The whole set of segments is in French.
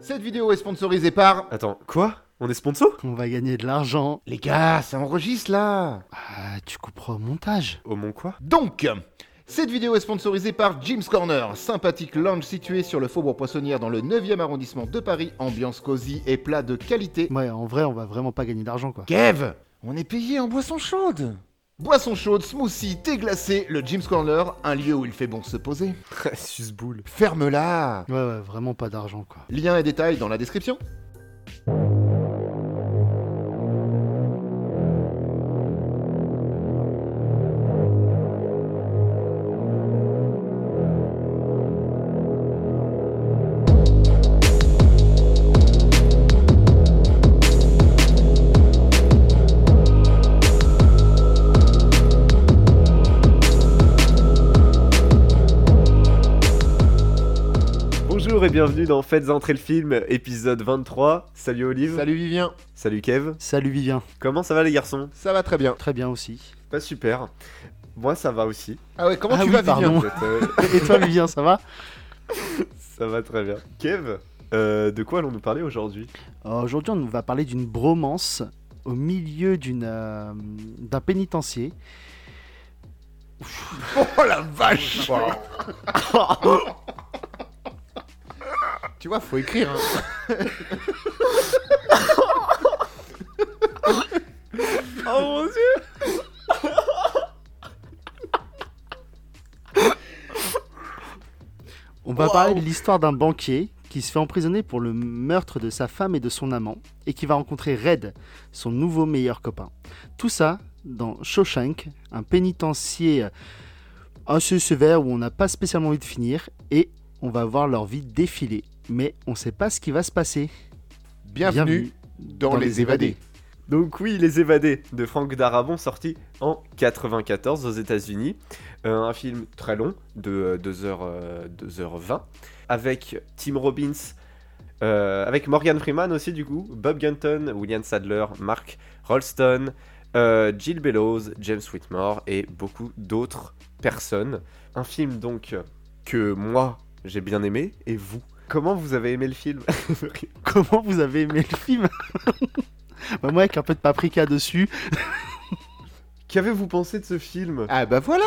Cette vidéo est sponsorisée par... Attends, quoi? On est sponsor? On va gagner de l'argent. Les gars, ça enregistre là Ah, tu couperas au montage. Au Mont quoi? Donc, cette vidéo est sponsorisée par Jim's Corner, sympathique lounge situé sur le Faubourg Poissonnière dans le 9e arrondissement de Paris, ambiance cosy et plat de qualité. Ouais, en vrai, on va vraiment pas gagner d'argent, quoi. Kev, on est payé en boisson chaude Boisson chaude, smoothie, thé glacé, le Jim's Corner, un lieu où il fait bon se poser. Susboule. Ferme-la Ouais, ouais, vraiment pas d'argent, quoi. Lien et détails dans la description. Bienvenue dans Faites entrer le film, épisode 23. Salut Olive. Salut Vivien, Salut Kev. Salut Vivien. Comment ça va les garçons? Ça va très bien. Très bien aussi. Pas super. Moi ça va aussi. Ah ouais, comment Ah tu oui, vas pardon. Vivien euh, Et toi, Vivien, ça va? Ça va très bien. Kev, euh, de quoi allons-nous parler aujourd'hui? Euh, Aujourd'hui, on va parler d'une bromance au milieu d'une euh, d'un pénitencier. Oh la vache Tu vois, faut écrire. hein. Oh mon dieu On va Wow. parler de l'histoire d'un banquier qui se fait emprisonner pour le meurtre de sa femme et de son amant et qui va rencontrer Red, son nouveau meilleur copain. Tout ça dans Shawshank, un pénitencier assez sévère où on n'a pas spécialement envie de finir et on va voir leur vie défiler. Mais on sait pas ce qui va se passer. Bienvenue, dans, Les Évadés. Donc oui, Les Évadés de Frank Darabont sorti en 94 aux États-Unis. Euh, un film très long de 2h, 2h20 avec Tim Robbins, euh, avec Morgan Freeman aussi du coup, Bob Gunton, William Sadler, Mark Rolston, euh, Jill Bellows, James Whitmore et beaucoup d'autres personnes. Un film donc que moi j'ai bien aimé et vous Comment vous avez aimé le film Comment vous avez aimé le film Bah, Moi, avec un peu de paprika dessus. Qu'avez-vous pensé de ce film? Ah bah voilà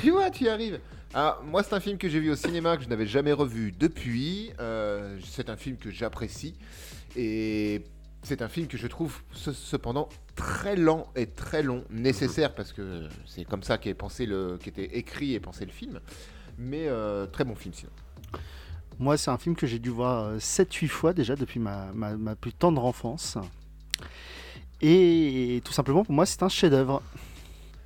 Tu vois, tu y arrives. Ah, moi, c'est un film que j'ai vu au cinéma que je n'avais jamais revu depuis. Euh, c'est un film que j'apprécie. Et c'est un film que je trouve ce- cependant très lent et très long, nécessaire parce que c'est comme ça qu'est pensé le, qu'était écrit et pensé le film. Mais euh, très bon film sinon. Moi, c'est un film que j'ai dû voir 7-8 fois déjà depuis ma, ma, ma plus tendre enfance. Et tout simplement, pour moi, c'est un chef-d'œuvre.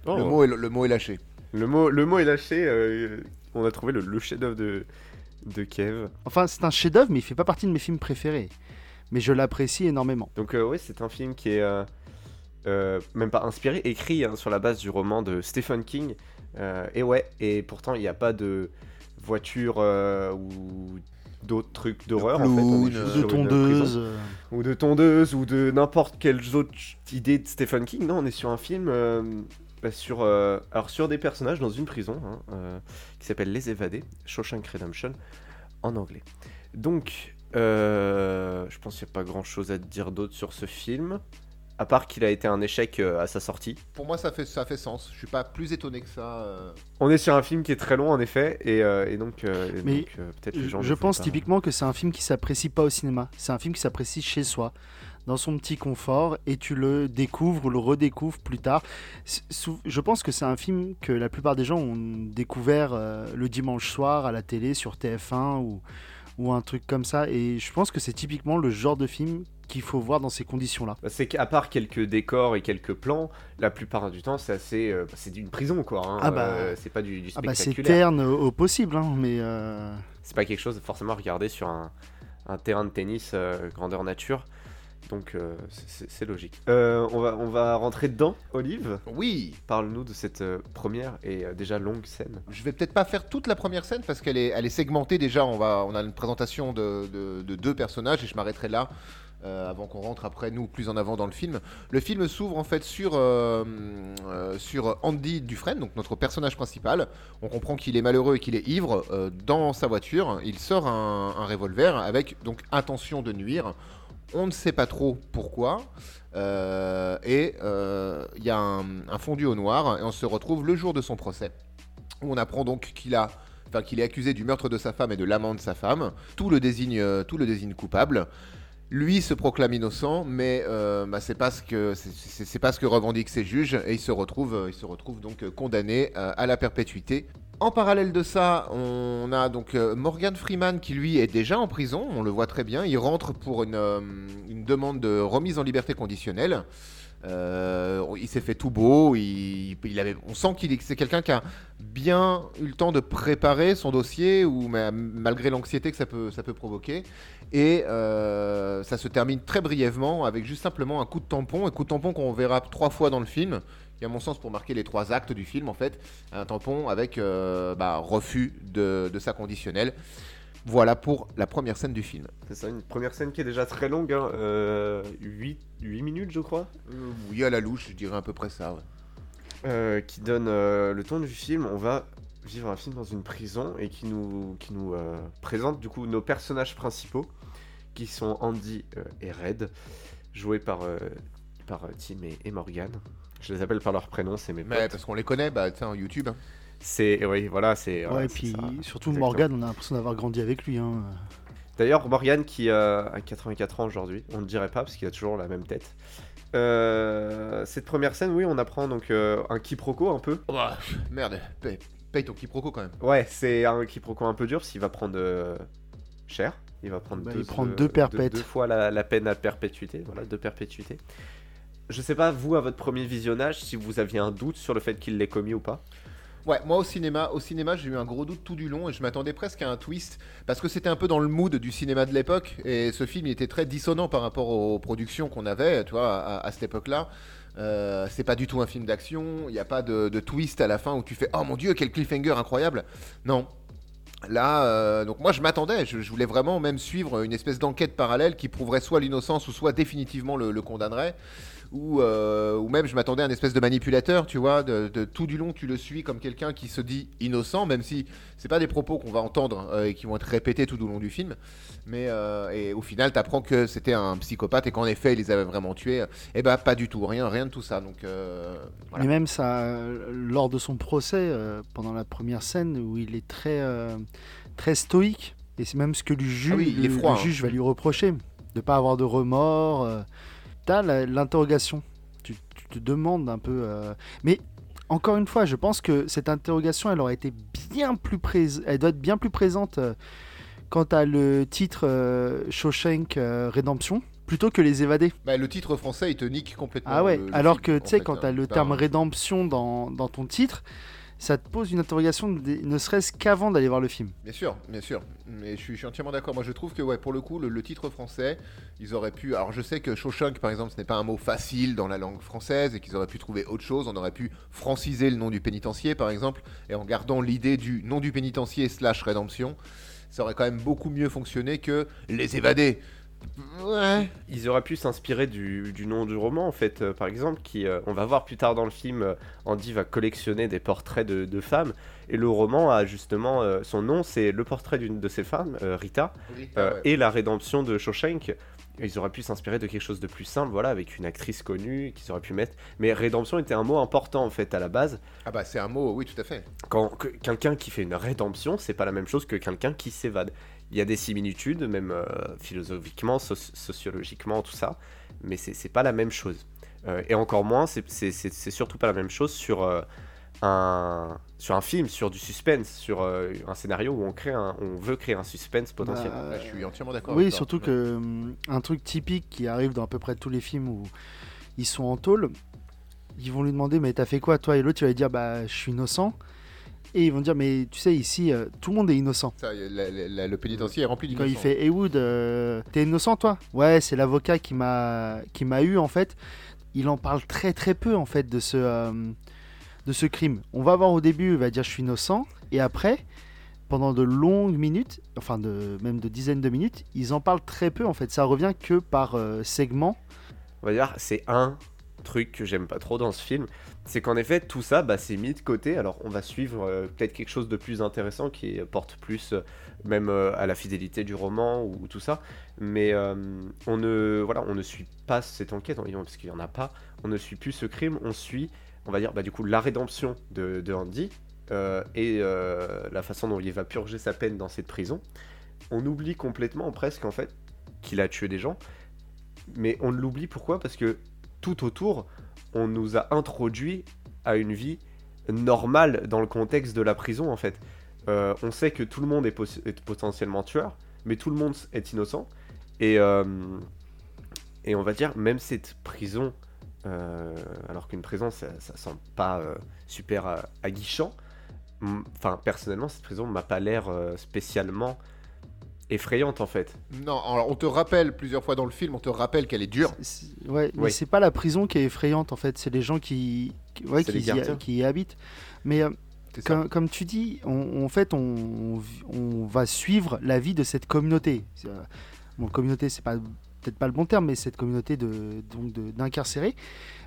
Oh. Le, mot est, le mot est lâché. Le mot, le mot est lâché. euh, on a trouvé le, le chef-d'œuvre de, de Kev. Enfin, c'est un chef-d'œuvre, mais il fait pas partie de mes films préférés. Mais je l'apprécie énormément. Donc, euh, ouais, c'est un film qui est euh, euh, même pas inspiré, écrit hein, sur la base du roman de Stephen King. Euh, et ouais, et pourtant, il n'y a pas de voiture euh, ou d'autres trucs d'horreur. en fait. On est clown, juste De tondeuse. ou de tondeuse ou de n'importe quelle autre idée de Stephen King. Non, on est sur un film euh, bah, sur, euh, alors sur des personnages dans une prison hein, euh, qui s'appelle Les Évadés, Shawshank Redemption en anglais. Donc, je pense qu'il n'y a pas grand chose à dire d'autre sur ce film, à part qu'il a été un échec euh, à sa sortie. Pour moi, ça fait, ça fait sens. Je suis pas plus étonné que ça. euh. On est sur un film qui est très long en effet, et, euh, et donc, euh, Mais donc, euh, peut-être les gens. Je pense pas. typiquement que c'est un film qui s'apprécie pas au cinéma. C'est un film qui s'apprécie chez soi, dans son petit confort, et tu le découvres ou le redécouvres plus tard. Je pense que c'est un film que la plupart des gens ont découvert euh, le dimanche soir à la télé sur TF1 ou, ou un truc comme ça. Et je pense que c'est typiquement le genre de film qu'il faut voir dans ces conditions-là. Bah, C'est qu'à part quelques décors et quelques plans, la plupart du temps c'est assez, euh, c'est d'une prison quoi. hein. Ah bah- Euh, c'est pas du, du Ah bah c'est spectaculaire. terne au, possible, hein, mais euh, c'est pas quelque chose forcément à regarder sur un, un terrain de tennis euh, grandeur nature. Donc euh, c'est- c'est c'est logique. Euh, on, va, on va rentrer dedans. Olive, Oui, parle-nous de cette euh, première et euh, déjà longue scène. Je vais peut-être pas faire toute la première scène parce qu'elle est, elle est segmentée déjà. On, va, on a une présentation de, de- de deux personnages et je m'arrêterai là. Euh, avant qu'on rentre après, nous, plus en avant dans le film. Le film s'ouvre en fait sur, euh, euh, sur Andy Dufresne, donc notre personnage principal. On comprend qu'il est malheureux et qu'il est ivre. Dans sa voiture, il sort un, revolver avec donc intention de nuire. On ne sait pas trop pourquoi. Et il y a un, un fondu au noir et on se retrouve le jour de son procès. Où on apprend donc qu'il a enfin qu'il est accusé du meurtre de sa femme et de l'amant de sa femme. Tout le désigne, tout le désigne coupable. Lui se proclame innocent, mais euh, bah, c'est pas ce que c'est- pas ce que revendiquent ses juges et il se retrouve, euh, donc euh, condamné à la perpétuité. En parallèle de ça, on a donc Morgan Freeman qui lui est déjà en prison, on le voit très bien. Il rentre pour une demande de remise en liberté conditionnelle. Euh, il s'est fait tout beau, il, avait, on sent qu'il est- c'est quelqu'un qui a bien eu le temps de préparer son dossier, ou ma- malgré l'anxiété que ça peut, ça peut provoquer. Et euh, ça se termine très brièvement avec juste simplement un coup de tampon, un coup de tampon qu'on verra trois fois dans le film, qui à mon sens pour marquer les trois actes du film en fait, un tampon avec euh, bah, refus de sa conditionnelle. Voilà pour la première scène du film. C'est ça, une première scène qui est déjà très longue, hein, euh, 8, 8 minutes je crois, Euh, oui, à la louche, je dirais à peu près ça. ouais. euh, qui donne euh, le ton du film. On va vivre un film dans une prison et qui nous, qui nous euh, présente du coup nos personnages principaux, qui sont Andy euh, et Red, joués par, euh, par euh, Tim et, et Morgan. Je les appelle par leur prénom, c'est mes Mais potes. parce qu'on les connaît, bah, tu sais, en YouTube. hein. C'est, oui, voilà, c'est... Ouais, voilà, et puis ça, surtout exactement. Morgan, on a l'impression d'avoir grandi avec lui. Hein. D'ailleurs, Morgan qui euh, a 84 ans aujourd'hui, on ne dirait pas parce qu'il a toujours la même tête. Euh, cette première scène, oui, on apprend donc euh, un quiproquo un peu. Ouah, merde, paye, paye ton quiproquo quand même. Ouais, c'est un quiproquo un peu dur parce qu'il va prendre euh, cher. Il va prendre Bah, deux, il prend deux- deux perpètes. Deux, fois la, la peine à perpétuité. Voilà, deux perpétuités. Je sais pas, vous, à votre premier visionnage, si vous aviez un doute sur le fait qu'il l'ait commis ou pas. Ouais, moi au cinéma, au cinéma, j'ai eu un gros doute tout du long et je m'attendais presque à un twist parce que c'était un peu dans le mood du cinéma de l'époque et ce film il était très dissonant par rapport aux productions qu'on avait, tu vois, à, cette époque-là. Euh, c'est pas du tout un film d'action, il n'y a pas de, twist à la fin où tu fais oh mon dieu quel cliffhanger incroyable. Non. Là, euh, donc moi je m'attendais, je, voulais vraiment même suivre une espèce d'enquête parallèle qui prouverait soit l'innocence ou soit définitivement le condamnerait ou, euh, ou même je m'attendais à une espèce de manipulateur, tu vois, de, de- tout du long tu le suis comme quelqu'un qui se dit innocent, même si c'est pas des propos qu'on va entendre euh, et qui vont être répétés tout au long du film, mais euh, et au final t'apprends que c'était un psychopathe et qu'en effet il les avait vraiment tués, et ben pas du tout, rien, rien de tout ça, donc voilà. Mais même ça, lors de son procès, pendant la première scène où il est très, très stoïque, et c'est même ce que le, ju- Ah oui, le- froid, le hein. juge va lui reprocher, de pas avoir de remords. euh. T'as l'interrogation, tu, tu te demandes un peu. euh, Mais encore une fois, je pense que cette interrogation, elle aurait été bien plus présente, elle doit être bien plus présente euh, quand t'as le titre euh, Shawshank euh, Rédemption, plutôt que les évadés. Bah, le titre français il te nique complètement. Ah ouais, le- le alors film, que tu sais, quand hein. le Bah, terme rédemption dans, dans ton titre, ça te pose une interrogation, ne serait-ce qu'avant d'aller voir le film. Bien sûr, bien sûr. Mais je suis, entièrement d'accord. Moi, je trouve que, ouais, pour le coup, le, le titre français, ils auraient pu. Alors, je sais que Shawshank, par exemple, ce n'est pas un mot facile dans la langue française et qu'ils auraient pu trouver autre chose. On aurait pu franciser le nom du pénitencier, par exemple, et en gardant l'idée du nom du pénitencier slash rédemption, ça aurait quand même beaucoup mieux fonctionné que les évadés. Ouais. Ils auraient pu s'inspirer du, du nom du roman, en fait, euh, par exemple, qui, euh, on va voir plus tard dans le film, euh, Andy va collectionner des portraits de, de femmes, et le roman a justement, euh, son nom, c'est le portrait d'une de ces femmes, euh, Rita, euh, ouais. et la rédemption de Shawshank. Ils auraient pu s'inspirer de quelque chose de plus simple, voilà, avec une actrice connue qu'ils auraient pu mettre. Mais rédemption était un mot important en fait à la base. Ah bah, c'est un mot, oui, tout à fait. Quand que- quelqu'un qui fait une rédemption, c'est pas la même chose que quelqu'un qui s'évade. Il y a des similitudes, même euh, philosophiquement, soci- sociologiquement, tout ça, mais c'est c'est pas la même chose. Euh, et encore moins, c'est- c'est c'est- c'est surtout pas la même chose sur euh, un sur un film, sur du suspense, sur euh, un scénario où on crée un, on veut créer un suspense potentiel. Bah, Ouais, je suis entièrement d'accord. oui, avec toi. surtout que hum, un truc typique qui arrive dans à peu près tous les films où ils sont en tôle, ils vont lui demander mais t'as fait quoi toi? Et l'autre il va lui dire bah je suis innocent et ils vont dire mais tu sais ici euh, tout le monde est innocent. Ça, la- la- la- le pénitencier est rempli Quand il d'innocents. fait Heywood, euh, t'es innocent toi? Ouais, c'est l'avocat qui m'a qui m'a eu en fait. Il en parle très très peu en fait de ce euh, de ce crime. On va voir au début, il va dire je suis innocent et après pendant de longues minutes, enfin de, même de dizaines de minutes, ils en parlent très peu en fait. Ça revient que par euh, segment. On va dire, c'est un truc que j'aime pas trop dans ce film, c'est qu'en effet tout ça bah, c'est mis de côté. Alors on va suivre euh, peut-être quelque chose de plus intéressant qui porte plus euh, même à la fidélité du roman ou, tout ça, mais on ne voilà on ne suit pas cette enquête parce qu'il y en a pas. On ne suit plus ce crime, on suit on va dire bah, du coup la rédemption de, Andy et la façon dont il va purger sa peine dans cette prison. On oublie complètement presque en fait qu'il a tué des gens, mais on l'oublie pourquoi? Parce que tout autour, on nous a introduit à une vie normale dans le contexte de la prison en fait. Euh, on sait que tout le monde est, potentiellement tueur, mais tout le monde est innocent. Et, euh, et on va dire, même cette prison, euh, alors qu'une prison, ça, ça sent pas super aguichant. Enfin, personnellement, cette prison m'a pas l'air spécialement effrayante en fait. Non, alors on te rappelle plusieurs fois dans le film, on te rappelle qu'elle est dure. ouais, mais c'est pas la prison qui est effrayante en fait, c'est les gens qui, ouais, qui, y, habitent. Mais euh, comme, tu dis, en fait, on, on, va suivre la vie de cette communauté. Euh, bon, communauté, c'est pas peut-être pas le bon terme, mais cette communauté de donc d'incarcérés.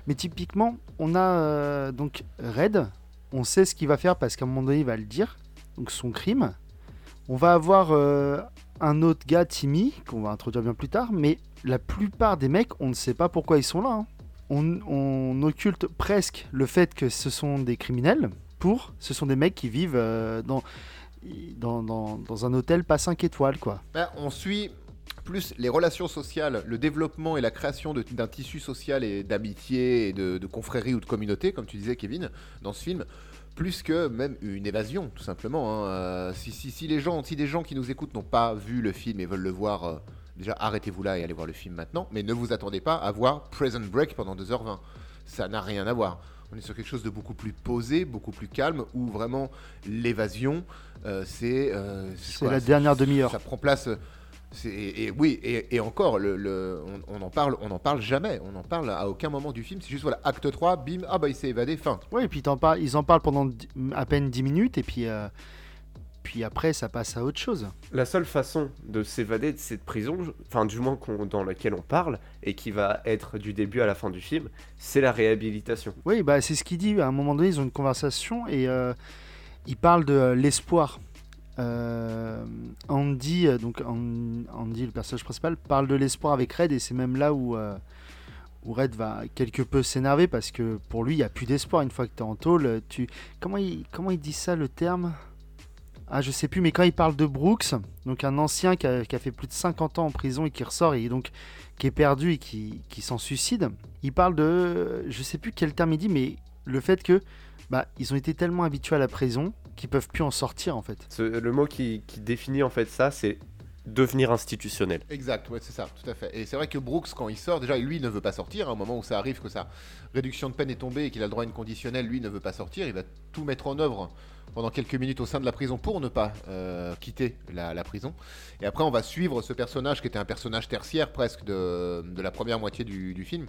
Mais typiquement, on a euh, donc Red, on sait ce qu'il va faire parce qu'à un moment donné, il va le dire, donc son crime. On va avoir un autre gars, Timmy, qu'on va introduire bien plus tard, mais la plupart des mecs, on ne sait pas pourquoi ils sont là. Hein. On, occulte presque le fait que ce sont des criminels pour ce sont des mecs qui vivent euh, dans, dans, un hôtel pas 5 étoiles, quoi. Ben, on suit plus les relations sociales, le développement et la création d'un tissu social et d'amitié et de, de confrérie ou de communauté, comme tu disais, Kevin, dans ce film plus que même une évasion, tout simplement. Hein. Euh, si, si, les gens, si des gens qui nous écoutent n'ont pas vu le film et veulent le voir, euh, déjà arrêtez-vous là et allez voir le film maintenant. Mais ne vous attendez pas à voir Present Break pendant 2h20. Ça n'a rien à voir. On est sur quelque chose de beaucoup plus posé, beaucoup plus calme, où vraiment l'évasion, euh, c'est... c'est la dernière demi-heure. Ça prend place et, oui, et, encore, le, on, en parle, on en parle jamais. On en parle à aucun moment du film. C'est juste voilà, acte 3, bim, ah bah il s'est évadé, fin. Oui, et puis en parles, ils en parlent pendant à peine 10 minutes, et puis, euh, puis après ça passe à autre chose. La seule façon de s'évader de cette prison, enfin du moins dans laquelle on parle, et qui va être du début à la fin du film, c'est la réhabilitation. Oui, bah c'est ce qu'il dit. À un moment donné, ils ont une conversation et euh, il parle de euh, l'espoir. Euh, Andy, euh, donc Andy, le personnage principal, parle de l'espoir avec Red et c'est même là où, euh, Red va quelque peu s'énerver parce que pour lui, il n'y a plus d'espoir une fois que tu es en tôle. Tu... Comment, il, comment il dit ça le terme? Ah, je sais plus, mais quand il parle de Brooks, donc un ancien qui a, fait plus de 50 ans en prison et qui ressort et donc qui est perdu et qui, qui s'en suicide, il parle de, je sais plus quel terme il dit, mais le fait que bah, ils ont été tellement habitués à la prison qu'ils peuvent plus en sortir en fait. le mot qui, définit en fait ça, c'est devenir institutionnel. Exact, ouais, c'est ça, tout à fait. Et c'est vrai que Brooks, quand il sort, déjà, lui, il ne veut pas sortir. Hein, au moment où ça arrive que sa réduction de peine est tombée et qu'il a le droit à une conditionnelle, lui, ne veut pas sortir. Il va tout mettre en œuvre pendant quelques minutes au sein de la prison pour ne pas euh, quitter la, prison. Et après, on va suivre ce personnage qui était un personnage tertiaire presque de, la première moitié du, film.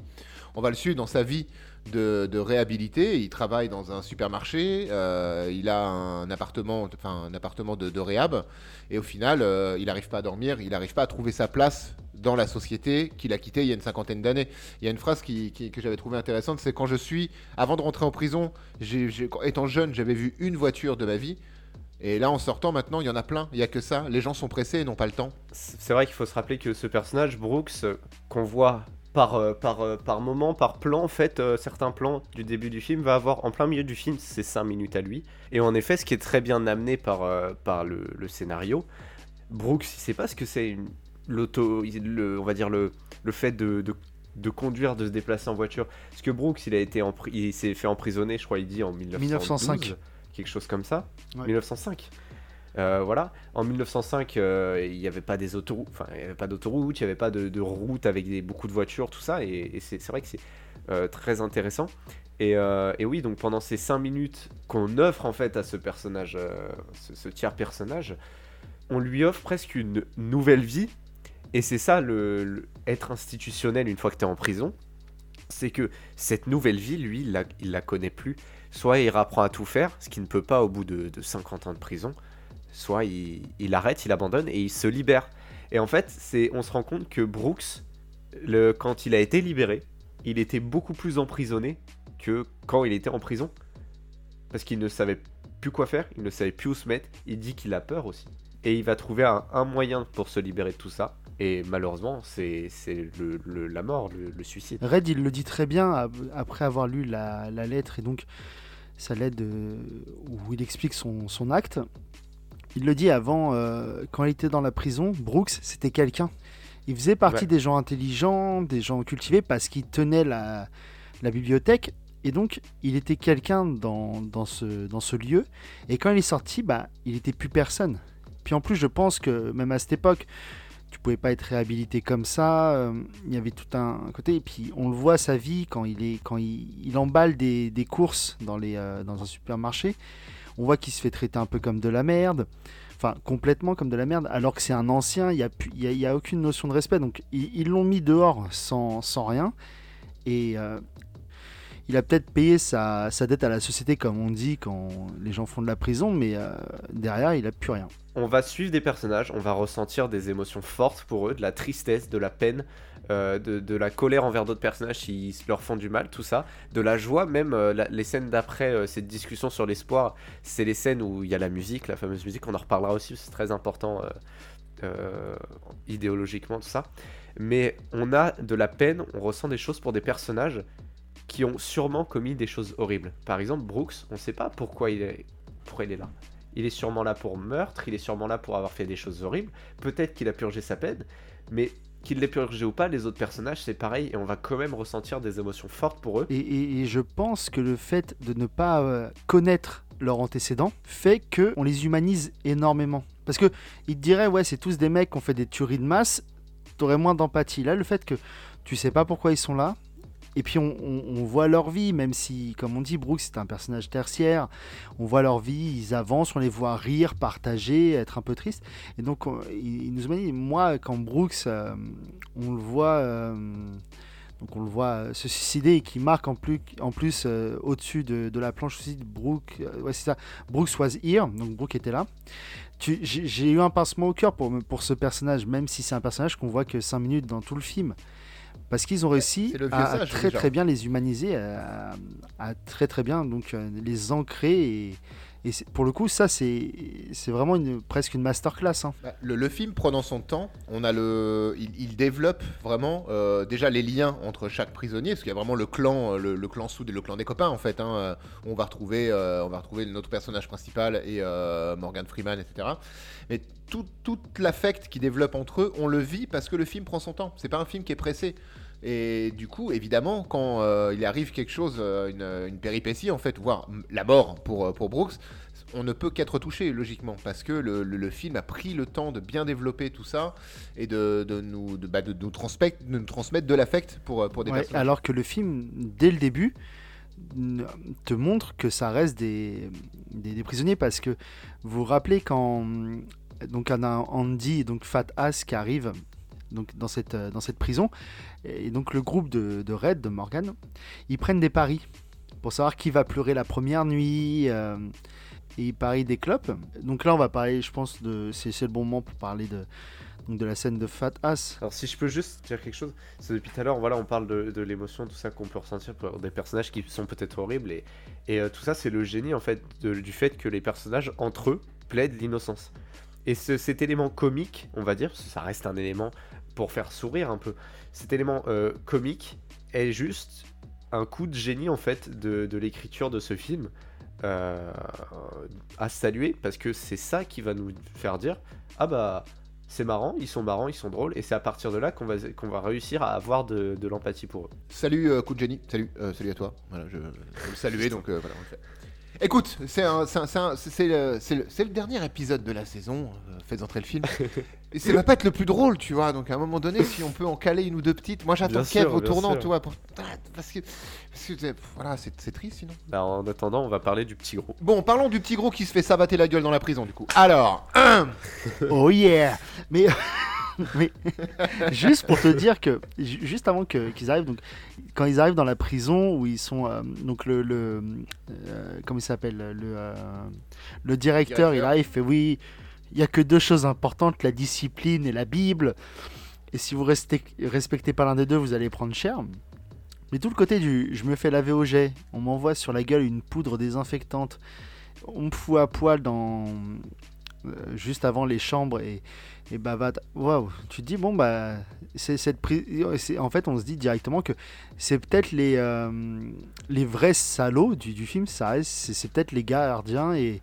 On va le suivre dans sa vie de, réhabilité. Il travaille dans un supermarché, euh, il a un appartement, enfin un appartement de, de réhab, et au final, euh, il n'arrive pas à dormir, il n'arrive pas à trouver sa place dans la société qu'il a quitté il y a une cinquantaine d'années. Il y a une phrase qui, que j'avais trouvée intéressante, c'est quand je suis, avant de rentrer en prison, étant jeune, j'avais vu une voiture de ma vie. Et là, en sortant maintenant, il y en a plein. Il y a que ça. Les gens sont pressés et n'ont pas le temps. C'est vrai qu'il faut se rappeler que ce personnage, Brooks, qu'on voit par, euh, par, euh, par moment, par plan, en fait, euh, certains plans du début du film, va avoir en plein milieu du film ces 5 minutes à lui. Et en effet, ce qui est très bien amené par, par le, scénario, Brooks, il sait pas ce que c'est une, l'auto, le, on va dire le, le fait de, de, conduire, de se déplacer en voiture. Parce que Brooks, il a été il s'est fait emprisonner, je crois, il dit en 1905, quelque chose comme ça. 1905. Euh, voilà. En 1905, euh, il n'y avait pas des autoroutes, enfin, il n'y avait pas d'autoroute, il n'y avait pas de, de, route avec des, beaucoup de voitures, tout ça, et, c'est vrai que c'est euh, très intéressant. Et, et, oui, donc pendant ces 5 minutes qu'on offre en fait à ce personnage, ce, ce, tiers personnage, on lui offre presque une nouvelle vie et c'est ça, le, être institutionnel une fois que tu es en prison, c'est que cette nouvelle vie, lui, il la, la connaît plus. Soit il apprend à tout faire, ce qu'il ne peut pas au bout de, 50 ans de prison, soit il, arrête, il abandonne et il se libère. Et en fait, c'est, on se rend compte que Brooks, quand il a été libéré, il était beaucoup plus emprisonné que quand il était en prison. Parce qu'il ne savait plus quoi faire, il ne savait plus où se mettre, il dit qu'il a peur aussi. Et il va trouver un moyen pour se libérer de tout ça. Et malheureusement, c'est c'est le, le- la mort, le, le suicide. Red, il le dit très bien ap- après avoir lu la, la lettre et donc sa lettre où il explique son, son acte. Il le dit avant, euh, quand il était dans la prison, Brooks, c'était quelqu'un. Il faisait partie Ouais. des gens intelligents, des gens cultivés, parce qu'il tenait la, la bibliothèque. Et donc, il était quelqu'un dans, dans, ce, dans ce lieu. Et quand il est sorti, bah, il était plus personne. Puis en plus, je pense que même à cette époque, tu pouvais pas être réhabilité comme ça. euh, il y avait tout un côté. Et puis on le voit sa vie quand il est quand il, emballe des, courses dans les euh, dans un supermarché. On voit qu'il se fait traiter un peu comme de la merde. Enfin, complètement comme de la merde, alors que c'est un ancien, il n'y a, y a, a aucune notion de respect. Donc, ils ils l'ont mis dehors sans, sans rien. Et euh, il a peut-être payé sa, dette à la société, comme on dit quand les gens font de la prison, mais euh, derrière, il a plus rien. On va suivre des personnages, on va ressentir des émotions fortes pour eux, de la tristesse, de la peine, euh, de, la colère envers d'autres personnages qui leur font du mal, tout ça, de la joie, même euh, les scènes d'après cette discussion sur l'espoir, c'est les scènes où il y a la musique, la fameuse musique, on en reparlera aussi, c'est très important idéologiquement, tout ça. Mais on a de la peine, on ressent des choses pour des personnages qui ont sûrement commis des choses horribles. Par exemple, Brooks, on ne sait pas pourquoi il est, pourquoi il est là. Il est sûrement là pour meurtre, il est sûrement là pour avoir fait des choses horribles. Peut-être qu'il a purgé sa peine, mais qu'il l'ait purgé ou pas, les autres personnages c'est pareil et on va quand même ressentir des émotions fortes pour eux. Et, je pense que le fait de ne pas euh, connaître leurs antécédents fait que on les humanise énormément. Parce que ils te diraient ouais c'est tous des mecs qui ont fait des tueries de masse, t'aurais moins d'empathie. Là le fait que tu sais pas pourquoi ils sont là, et puis on, voit leur vie, même si comme on dit Brooks c'est un personnage tertiaire, on voit leur vie, ils avancent, on les voit rire, partager, être un peu tristes. Et donc on- ils nous humanisent. Moi quand Brooks euh, on le voit... euh, donc on le voit se suicider et qui marque en plus, en plus euh, au-dessus de, la planche aussi de ouais, c'est ça. Brooks was here, donc Brooke était là. J'ai eu un pincement au cœur pour, pour ce personnage, même si c'est un personnage qu'on voit que 5 minutes dans tout le film. Parce qu'ils ont réussi à, très déjà. très bien les humaniser, à, à très très bien donc euh, les ancrer et, pour le coup ça c'est c'est vraiment une, presque une masterclass. hein. Bah, Le, le film prenant son temps, on a le, il, il développe vraiment euh, déjà les liens entre chaque prisonnier, parce qu'il y a vraiment le clan, euh, le, le clan Soud et le clan des copains en fait. hein, on va retrouver, euh, on va retrouver notre personnage principal et euh, Morgan Freeman, etc. Mais tout, toute l'affect qui développe entre eux, on le vit parce que le film prend son temps. C'est pas un film qui est pressé. Et du coup, évidemment, quand euh, il arrive quelque chose, euh, une, une péripétie en fait, voire la mort pour, euh, pour Brooks, on ne peut qu'être touché logiquement parce que le, le- le film a pris le temps de bien développer tout ça et de, de nous, de, bah, de nous transmettre, de nous transmettre de l'affect pour, pour des Ouais, personnes. alors que le film, dès le début, te montre que ça reste des, des, des prisonniers parce que vous vous rappelez quand donc on a Andy donc Fat Ass qui arrive donc dans cette, euh, dans cette prison. Et donc le groupe de, de Red de Morgan ils prennent des paris pour savoir qui va pleurer la première nuit euh, et ils parient des clopes. Donc là on va parler je pense de c'est le bon moment pour parler de donc de la scène de Fat Ass. Alors si je peux juste dire quelque chose, c'est depuis tout à l'heure, voilà, on parle de, l'émotion, tout ça qu'on peut ressentir pour des personnages qui sont peut-être horribles et, et euh, tout ça c'est le génie en fait du fait que les personnages entre eux plaident l'innocence. Et ce- cet élément comique, on va dire, ça reste un élément pour faire sourire un peu, cet élément euh, comique est juste un coup de génie en fait de, de l'écriture de ce film euh, à saluer parce que c'est ça qui va nous faire dire ah bah c'est marrant, ils sont marrants, ils sont drôles, et c'est à partir de là qu'on va, qu'on va réussir à avoir de, de l'empathie pour eux. Salut euh, coup de génie, salut, salut à toi. Voilà, je, je veux le saluer donc voilà. on le fait. Écoute, c'est le, le dernier épisode de la saison. euh, faites entrer le film. Et ça va pas être le plus drôle, tu vois. Donc à un moment donné, si on peut en caler une ou deux petites, moi j'attends Kev au tournant, sûr. tu vois, pour- ah, parce que, parce que c'est- voilà, c'est c'est triste sinon. Bah, en attendant, on va parler du petit gros. Bon, parlons du petit gros qui se fait sabater la gueule dans la prison du coup. Alors, un, oh yeah mais Mais juste pour te dire que, ju- juste avant que- qu'ils arrivent, donc, quand ils arrivent dans la prison où ils sont. euh, donc, le. le euh, comment il s'appelle le, euh, le directeur, il arrive, il fait oui, il n'y a que deux choses importantes, la discipline et la Bible. Et si vous restez, respectez pas l'un des deux, vous allez prendre cher. Mais tout le côté du je me fais laver au jet, on m'envoie sur la gueule une poudre désinfectante, on me fout à poil dans euh, juste avant les chambres et, et bah va- waouh, tu te dis bon bah c'est cette prise en fait on se dit directement que c'est peut-être les euh, les vrais salauds du, du film, ça c'est peut-être les gardiens et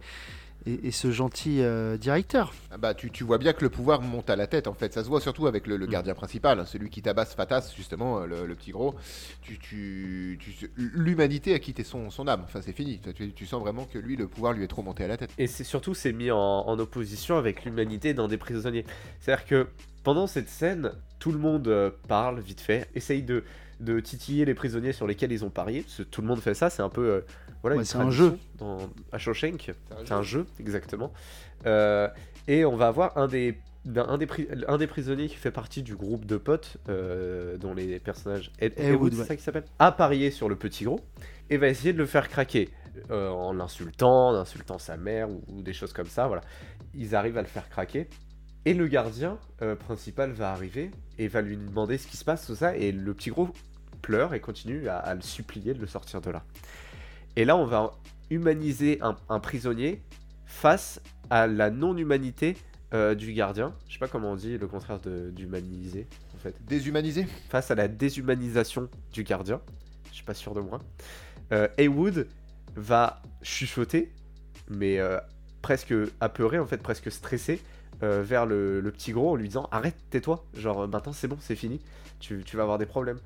et, et ce gentil euh, directeur. Ah bah, tu, tu vois bien que le pouvoir monte à la tête en fait. Ça se voit surtout avec le, le Mm. gardien principal, hein, celui qui tabasse Fatas, justement, euh, le, le petit gros. Tu, tu, tu- L'humanité a quitté son, son âme. Enfin, c'est fini. Tu, tu sens vraiment que lui, le pouvoir lui est trop monté à la tête. Et c'est surtout c'est mis en, en opposition avec l'humanité d'un des prisonniers. C'est-à-dire que pendant cette scène, tout le monde euh, parle vite fait, essaye de, de titiller les prisonniers sur lesquels ils ont parié. parce que tout le monde fait ça, c'est un peu euh, voilà Ouais, c'est un jeu. Dans, à Shawshank, c'est un jeu exactement. Euh, et on va avoir un des un des, pri- un des prisonniers qui fait partie du groupe de potes euh, dont les personnages Ed, Haywood, c'est ouais. ça qui s'appelle a parié sur le petit gros et va essayer de le faire craquer euh, en l'insultant, en insultant sa mère ou, ou des choses comme ça. Voilà, ils arrivent à le faire craquer. Et le gardien euh, principal va arriver et va lui demander ce qui se passe, tout ça. Et le petit gros pleure et continue à, à le supplier de le sortir de là. Et là, on va humaniser un, un prisonnier face à la non-humanité euh, du gardien. Je sais pas comment on dit le contraire d'humaniser, en fait Déshumanisé face à la déshumanisation du gardien. Je suis pas sûr de moi. Euh, Haywood va chuchoter, mais euh, presque apeuré, en fait, presque stressé, euh, vers le, le petit gros en lui disant Arrête, tais-toi, genre maintenant c'est bon, c'est fini, tu, tu vas avoir des problèmes.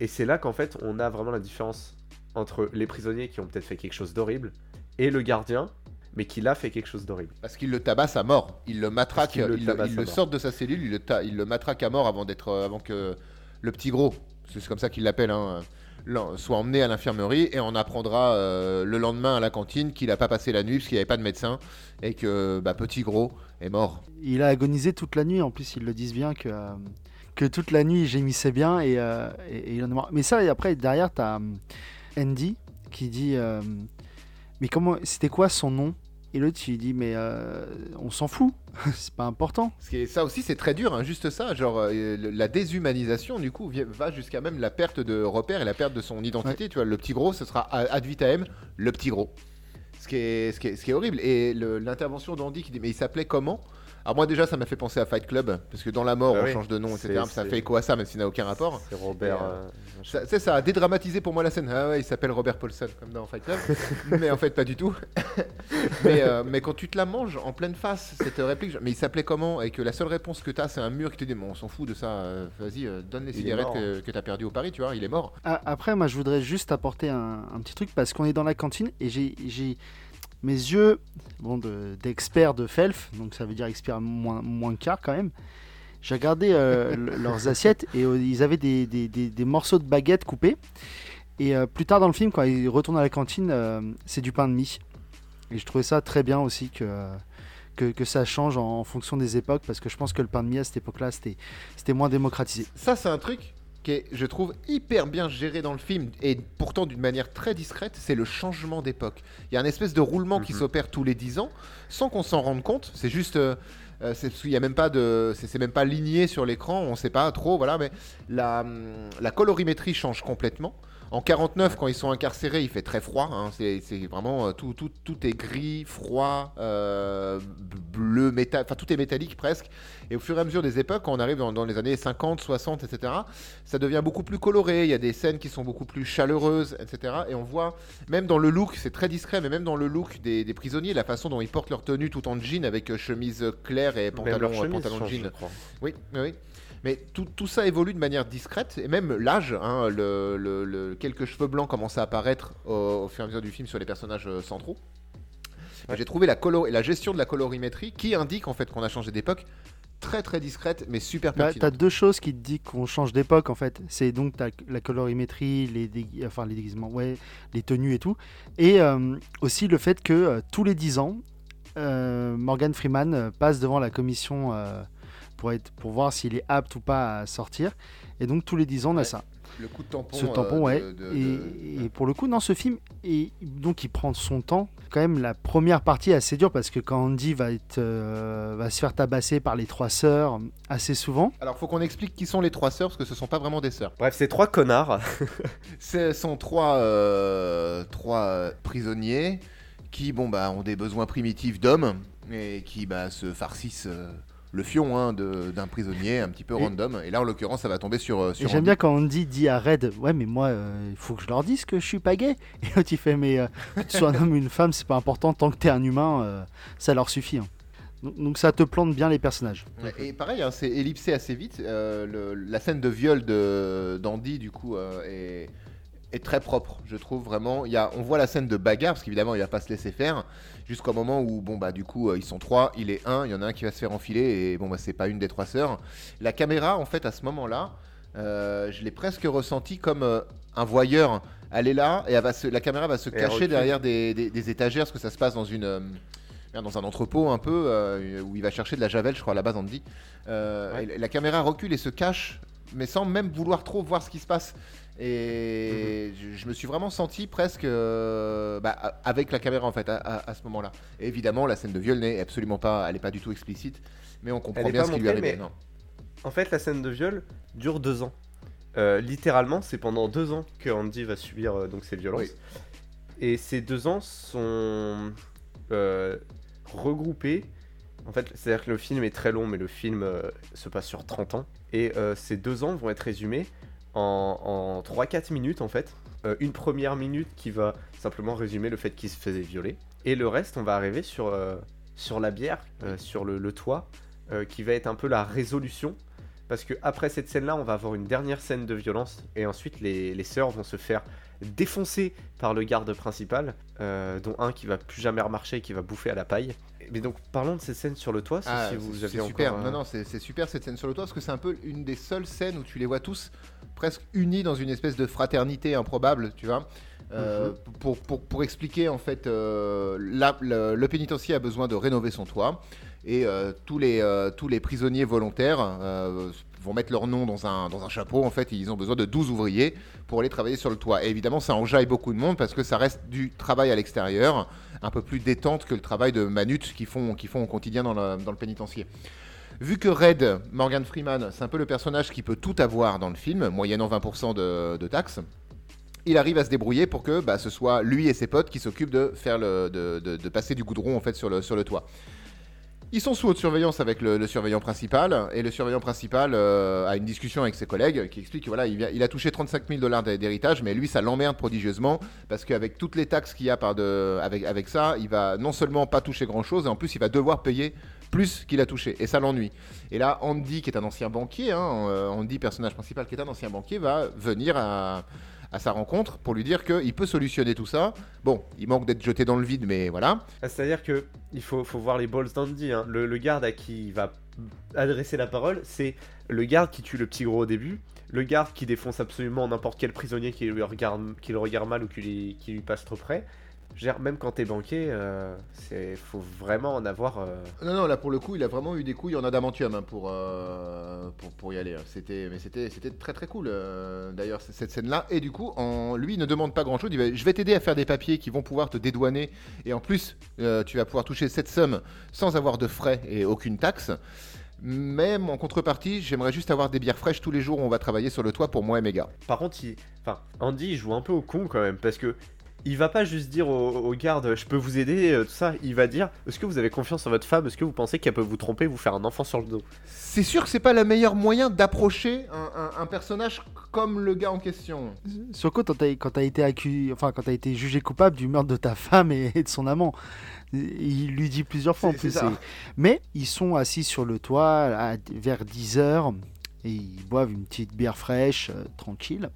Et c'est là qu'en fait on a vraiment la différence entre les prisonniers qui ont peut-être fait quelque chose d'horrible et le gardien, mais qui l'a fait quelque chose d'horrible. Parce qu'il le tabasse à mort. Il le matraque, il, le, il le sort de sa cellule, il le, ta- il le matraque à mort avant, d'être, euh, avant que le petit gros, c'est comme ça qu'il l'appelle, hein, soit emmené à l'infirmerie et on apprendra euh, le lendemain à la cantine qu'il n'a pas passé la nuit parce qu'il n'y avait pas de médecin et que bah, petit gros est mort. Il a agonisé toute la nuit, en plus ils le disent bien que, euh, que toute la nuit gémissait bien et, euh, et- et il en mort. Mais ça, et après derrière, tu as Andy qui dit euh, Mais comment c'était quoi son nom? Et l'autre il dit Mais euh, on s'en fout, c'est pas important. Ce qui est- ça aussi c'est très dur, hein, juste ça, genre euh, la déshumanisation du coup va jusqu'à même la perte de repère et la perte de son identité. Tu vois, le petit gros, ce sera a- ad vitam le petit gros. Ce qui est, ce qui est, ce qui est horrible. Et l'intervention d'Andy qui dit mais il s'appelait comment? Alors moi déjà ça m'a fait penser à Fight Club parce que dans la mort Ah on oui. change de nom etc. Ça fait écho à ça même s'il n'a aucun rapport. C'est Robert. Euh, euh. Ça, tu sais, ça a dédramatisé pour moi la scène. Ah ouais, il s'appelle Robert Paulson, comme dans Fight Club. mais en fait, pas du tout. mais, euh, mais quand tu te la manges en pleine face, cette réplique, mais il s'appelait comment? Et que la seule réponse que tu as, c'est un mur qui te dit Bon, on s'en fout de ça, euh, vas-y, euh, donne les Il cigarettes mort. que, que tu as perdu au Paris, tu vois, il est mort. A- Après, moi je voudrais juste apporter un, un petit truc parce qu'on est dans la cantine et j'ai mes yeux bon, de- d'expert de, Felf, donc ça veut dire expert moins, moins quart quand même. J'ai regardé euh, le- leurs assiettes et euh, ils avaient des, des- des- morceaux de baguettes coupés. Et euh, plus tard dans le film, quand ils retournent à la cantine, c'est du pain de mie. Et je trouvais ça très bien aussi que, que, ça change en, en fonction des époques parce que je pense que le pain de mie à cette époque-là c'était moins démocratisé. Ça, c'est un truc qui est, je trouve, hyper bien géré dans le film et pourtant d'une manière très discrète, c'est le changement d'époque. Il y a un espèce de roulement qui Mhm. s'opère tous les 10 ans sans qu'on s'en rende compte. C'est juste. euh, euh, qu'il y a même pas de, c'est même pas ligné sur l'écran, on sait pas trop, voilà, mais la, hum, la colorimétrie change complètement. En 49, quand ils sont incarcérés, il fait très froid. hein, c'est vraiment euh, tout, tout, tout est gris, froid, euh, bleu, métal, enfin tout est métallique presque. Et au fur et à mesure des époques, quand on arrive dans, dans les années 50, 60, etc., ça devient beaucoup plus coloré. Il y a des scènes qui sont beaucoup plus chaleureuses, etc. Et on voit, même dans le look, c'est très discret, mais même dans le look des, des prisonniers, la façon dont ils portent leur tenue tout en jean avec euh, chemise claire et pantalon, chemise pantalon jean. je oui, oui. Mais tout, tout ça évolue de manière discrète, et même l'âge, hein, le, le- le- quelques cheveux blancs commencent à apparaître au, au fur et à mesure du film sur les personnages euh, centraux. Ouais. J'ai trouvé la, colo- la gestion de la colorimétrie qui indique en fait qu'on a changé d'époque, très très discrète, mais super Bah, pertinente. t'as deux choses qui te disent qu'on change d'époque en fait. C'est donc la colorimétrie, les, dég- enfin, les déguisements, ouais, les tenues et tout. Et euh, aussi le fait que euh, tous les 10 ans, euh, Morgan Freeman passe devant la commission pour, être, pour voir s'il est apte ou pas à sortir. Et donc tous les 10 ans, on a Ouais. ça. Le coup de tampon. Ce tampon, euh, ouais. de- de- et, de- et pour le coup, dans ce film, et donc il prend son temps. Quand même, la première partie est assez dure parce que quand Andy va, être, euh, va se faire tabasser par les trois sœurs assez souvent. Alors, faut qu'on explique qui sont les trois sœurs, parce que ce sont pas vraiment des sœurs. Bref, c'est trois connards. Ce sont trois, euh, trois euh, prisonniers qui bon, bah, ont des besoins primitifs d'hommes et qui bah, se farcissent euh, le fion hein, d'un prisonnier un petit peu Et- random. Et là, en l'occurrence, ça va tomber sur. euh, sur j'aime bien quand Andy dit à Red Ouais, mais moi, euh, il faut que je leur dise que je suis pas gay. Et l'autre, il fait Mais euh, que tu sois un homme ou une femme, c'est pas important. Tant que t'es un humain, euh, ça leur suffit. hein. Donc, donc ça te plante bien les personnages. Ouais, Et pareil, hein, c'est ellipsé assez vite. le- la scène de viol de- d'Andy, du coup, est, est très propre, je trouve vraiment. Y a, on voit la scène de bagarre, parce qu'évidemment, il va pas se laisser faire, jusqu'au moment où, bon, bah, du coup, euh, ils sont trois, il est un, il y en a un qui va se faire enfiler, et bon, bah, c'est pas une des trois sœurs. La caméra, en fait, à ce moment-là, euh, je l'ai presque ressenti comme euh, un voyeur. Elle est là, et elle va se- la caméra va se cacher derrière des, des- des étagères, parce que ça se passe dans une. euh, dans un entrepôt un peu où il va chercher de la javel, je crois, à la base, Ouais. et la caméra recule et se cache, mais sans même vouloir trop voir ce qui se passe. Et je, je me suis vraiment senti presque euh, bah, avec la caméra en fait à, à- à ce moment-là. Évidemment, la scène de viol n'est absolument pas, elle est pas du tout explicite, mais on comprend Elle bien ce qui lui arrivait. non. En fait, la scène de viol dure deux ans. Euh, littéralement, c'est pendant deux ans que Andy va subir euh, donc ces violences. Oui. Et ces deux ans sont euh, regroupés. En fait, c'est-à-dire que le film est très long, mais le film se passe sur 30 ans. Et ces deux ans vont être résumés en, en 3-4 minutes, en fait. Euh, une première minute qui va simplement résumer le fait qu'il se faisait violer. Et le reste, on va arriver sur, euh, sur la bière, euh, sur le, le toit, qui va être un peu la résolution. Parce que après cette scène-là, on va avoir une dernière scène de violence. Et ensuite, les, les sœurs vont se faire défoncer par le garde principal, dont un qui va plus jamais remarcher et qui va bouffer à la paille. Mais donc, parlons de cette scène sur le toit, si- Ah, si vous avez super. encore, Non, non, c'est super cette scène sur le toit parce que c'est un peu une des seules scènes où tu les vois tous presque unis dans une espèce de fraternité improbable, tu vois. Euh, pour, pour, pour expliquer en fait, euh, la- le, le pénitencier a besoin de rénover son toit et euh, tous, les, tous les prisonniers volontaires vont mettre leur nom dans un, dans un chapeau en fait. et ils ont besoin de 12 ouvriers pour aller travailler sur le toit. Et évidemment, ça enjaille beaucoup de monde parce que ça reste du travail à l'extérieur, un peu plus détente que le travail de manutes qu'ils font, qu'ils font au quotidien dans le, dans le pénitencier. Vu que Red, Morgan Freeman, c'est un peu le personnage qui peut tout avoir dans le film, moyennant 20% de, de taxes, il arrive à se débrouiller pour que bah, ce soit lui et ses potes qui s'occupent de faire de, passer du goudron en fait sur le, sur le toit. Ils sont sous haute surveillance avec le, surveillant principal et le surveillant principal euh, a une discussion avec ses collègues qui explique que voilà il, a touché 35 000 dollars d'héritage mais lui ça l'emmerde prodigieusement parce qu'avec toutes les taxes qu'il y a par de, avec, avec ça il va non seulement pas toucher grand chose et en plus il va devoir payer plus qu'il a touché et ça l'ennuie. Et là Andy qui est un ancien banquier, hein, euh, Andy personnage principal qui est un ancien banquier va venir à sa rencontre pour lui dire qu'il peut solutionner tout ça. Bon, il manque d'être jeté dans le vide, mais voilà. Ah, C'est-à-dire que il faut, voir les balls d'Andy. hein. Le, garde à qui il va adresser la parole, c'est le garde qui tue le petit gros au début, le garde qui défonce absolument n'importe quel prisonnier qui, le regarde mal ou qui lui passe trop près. Dire, même quand t'es banquier, euh, c'est faut vraiment en avoir. euh, Non, non, là pour le coup, il a vraiment eu des couilles en adamantium hein, pour, euh, pour, pour y aller. C'était, mais c'était, c'était très très cool euh, d'ailleurs cette scène-là. Et du coup, en, lui il ne demande pas grand-chose. Il va, je vais t'aider à faire des papiers qui vont pouvoir te dédouaner. Et en plus, tu vas pouvoir toucher cette somme sans avoir de frais et aucune taxe. Même en contrepartie, j'aimerais juste avoir des bières fraîches tous les jours où on va travailler sur le toit pour moi et mes gars. Par contre, il... enfin, Andy il joue un peu au con quand même parce que il va pas juste dire au, au garde je peux vous aider euh, tout ça. Il va dire est-ce que vous avez confiance en votre femme? Est-ce que vous pensez qu'elle peut vous tromper, vous faire un enfant sur le dos? C'est sûr que c'est pas le meilleur moyen d'approcher un, un- un personnage comme le gars en question. Surtout quand t'as quand t'as été accusé, enfin quand t'as été jugé coupable du meurtre de ta femme et, et de son amant. Il lui dit plusieurs fois en plus. c'est ça. c'est- Mais ils sont assis sur le toit à- vers 10h et ils boivent une petite bière fraîche, euh, tranquille.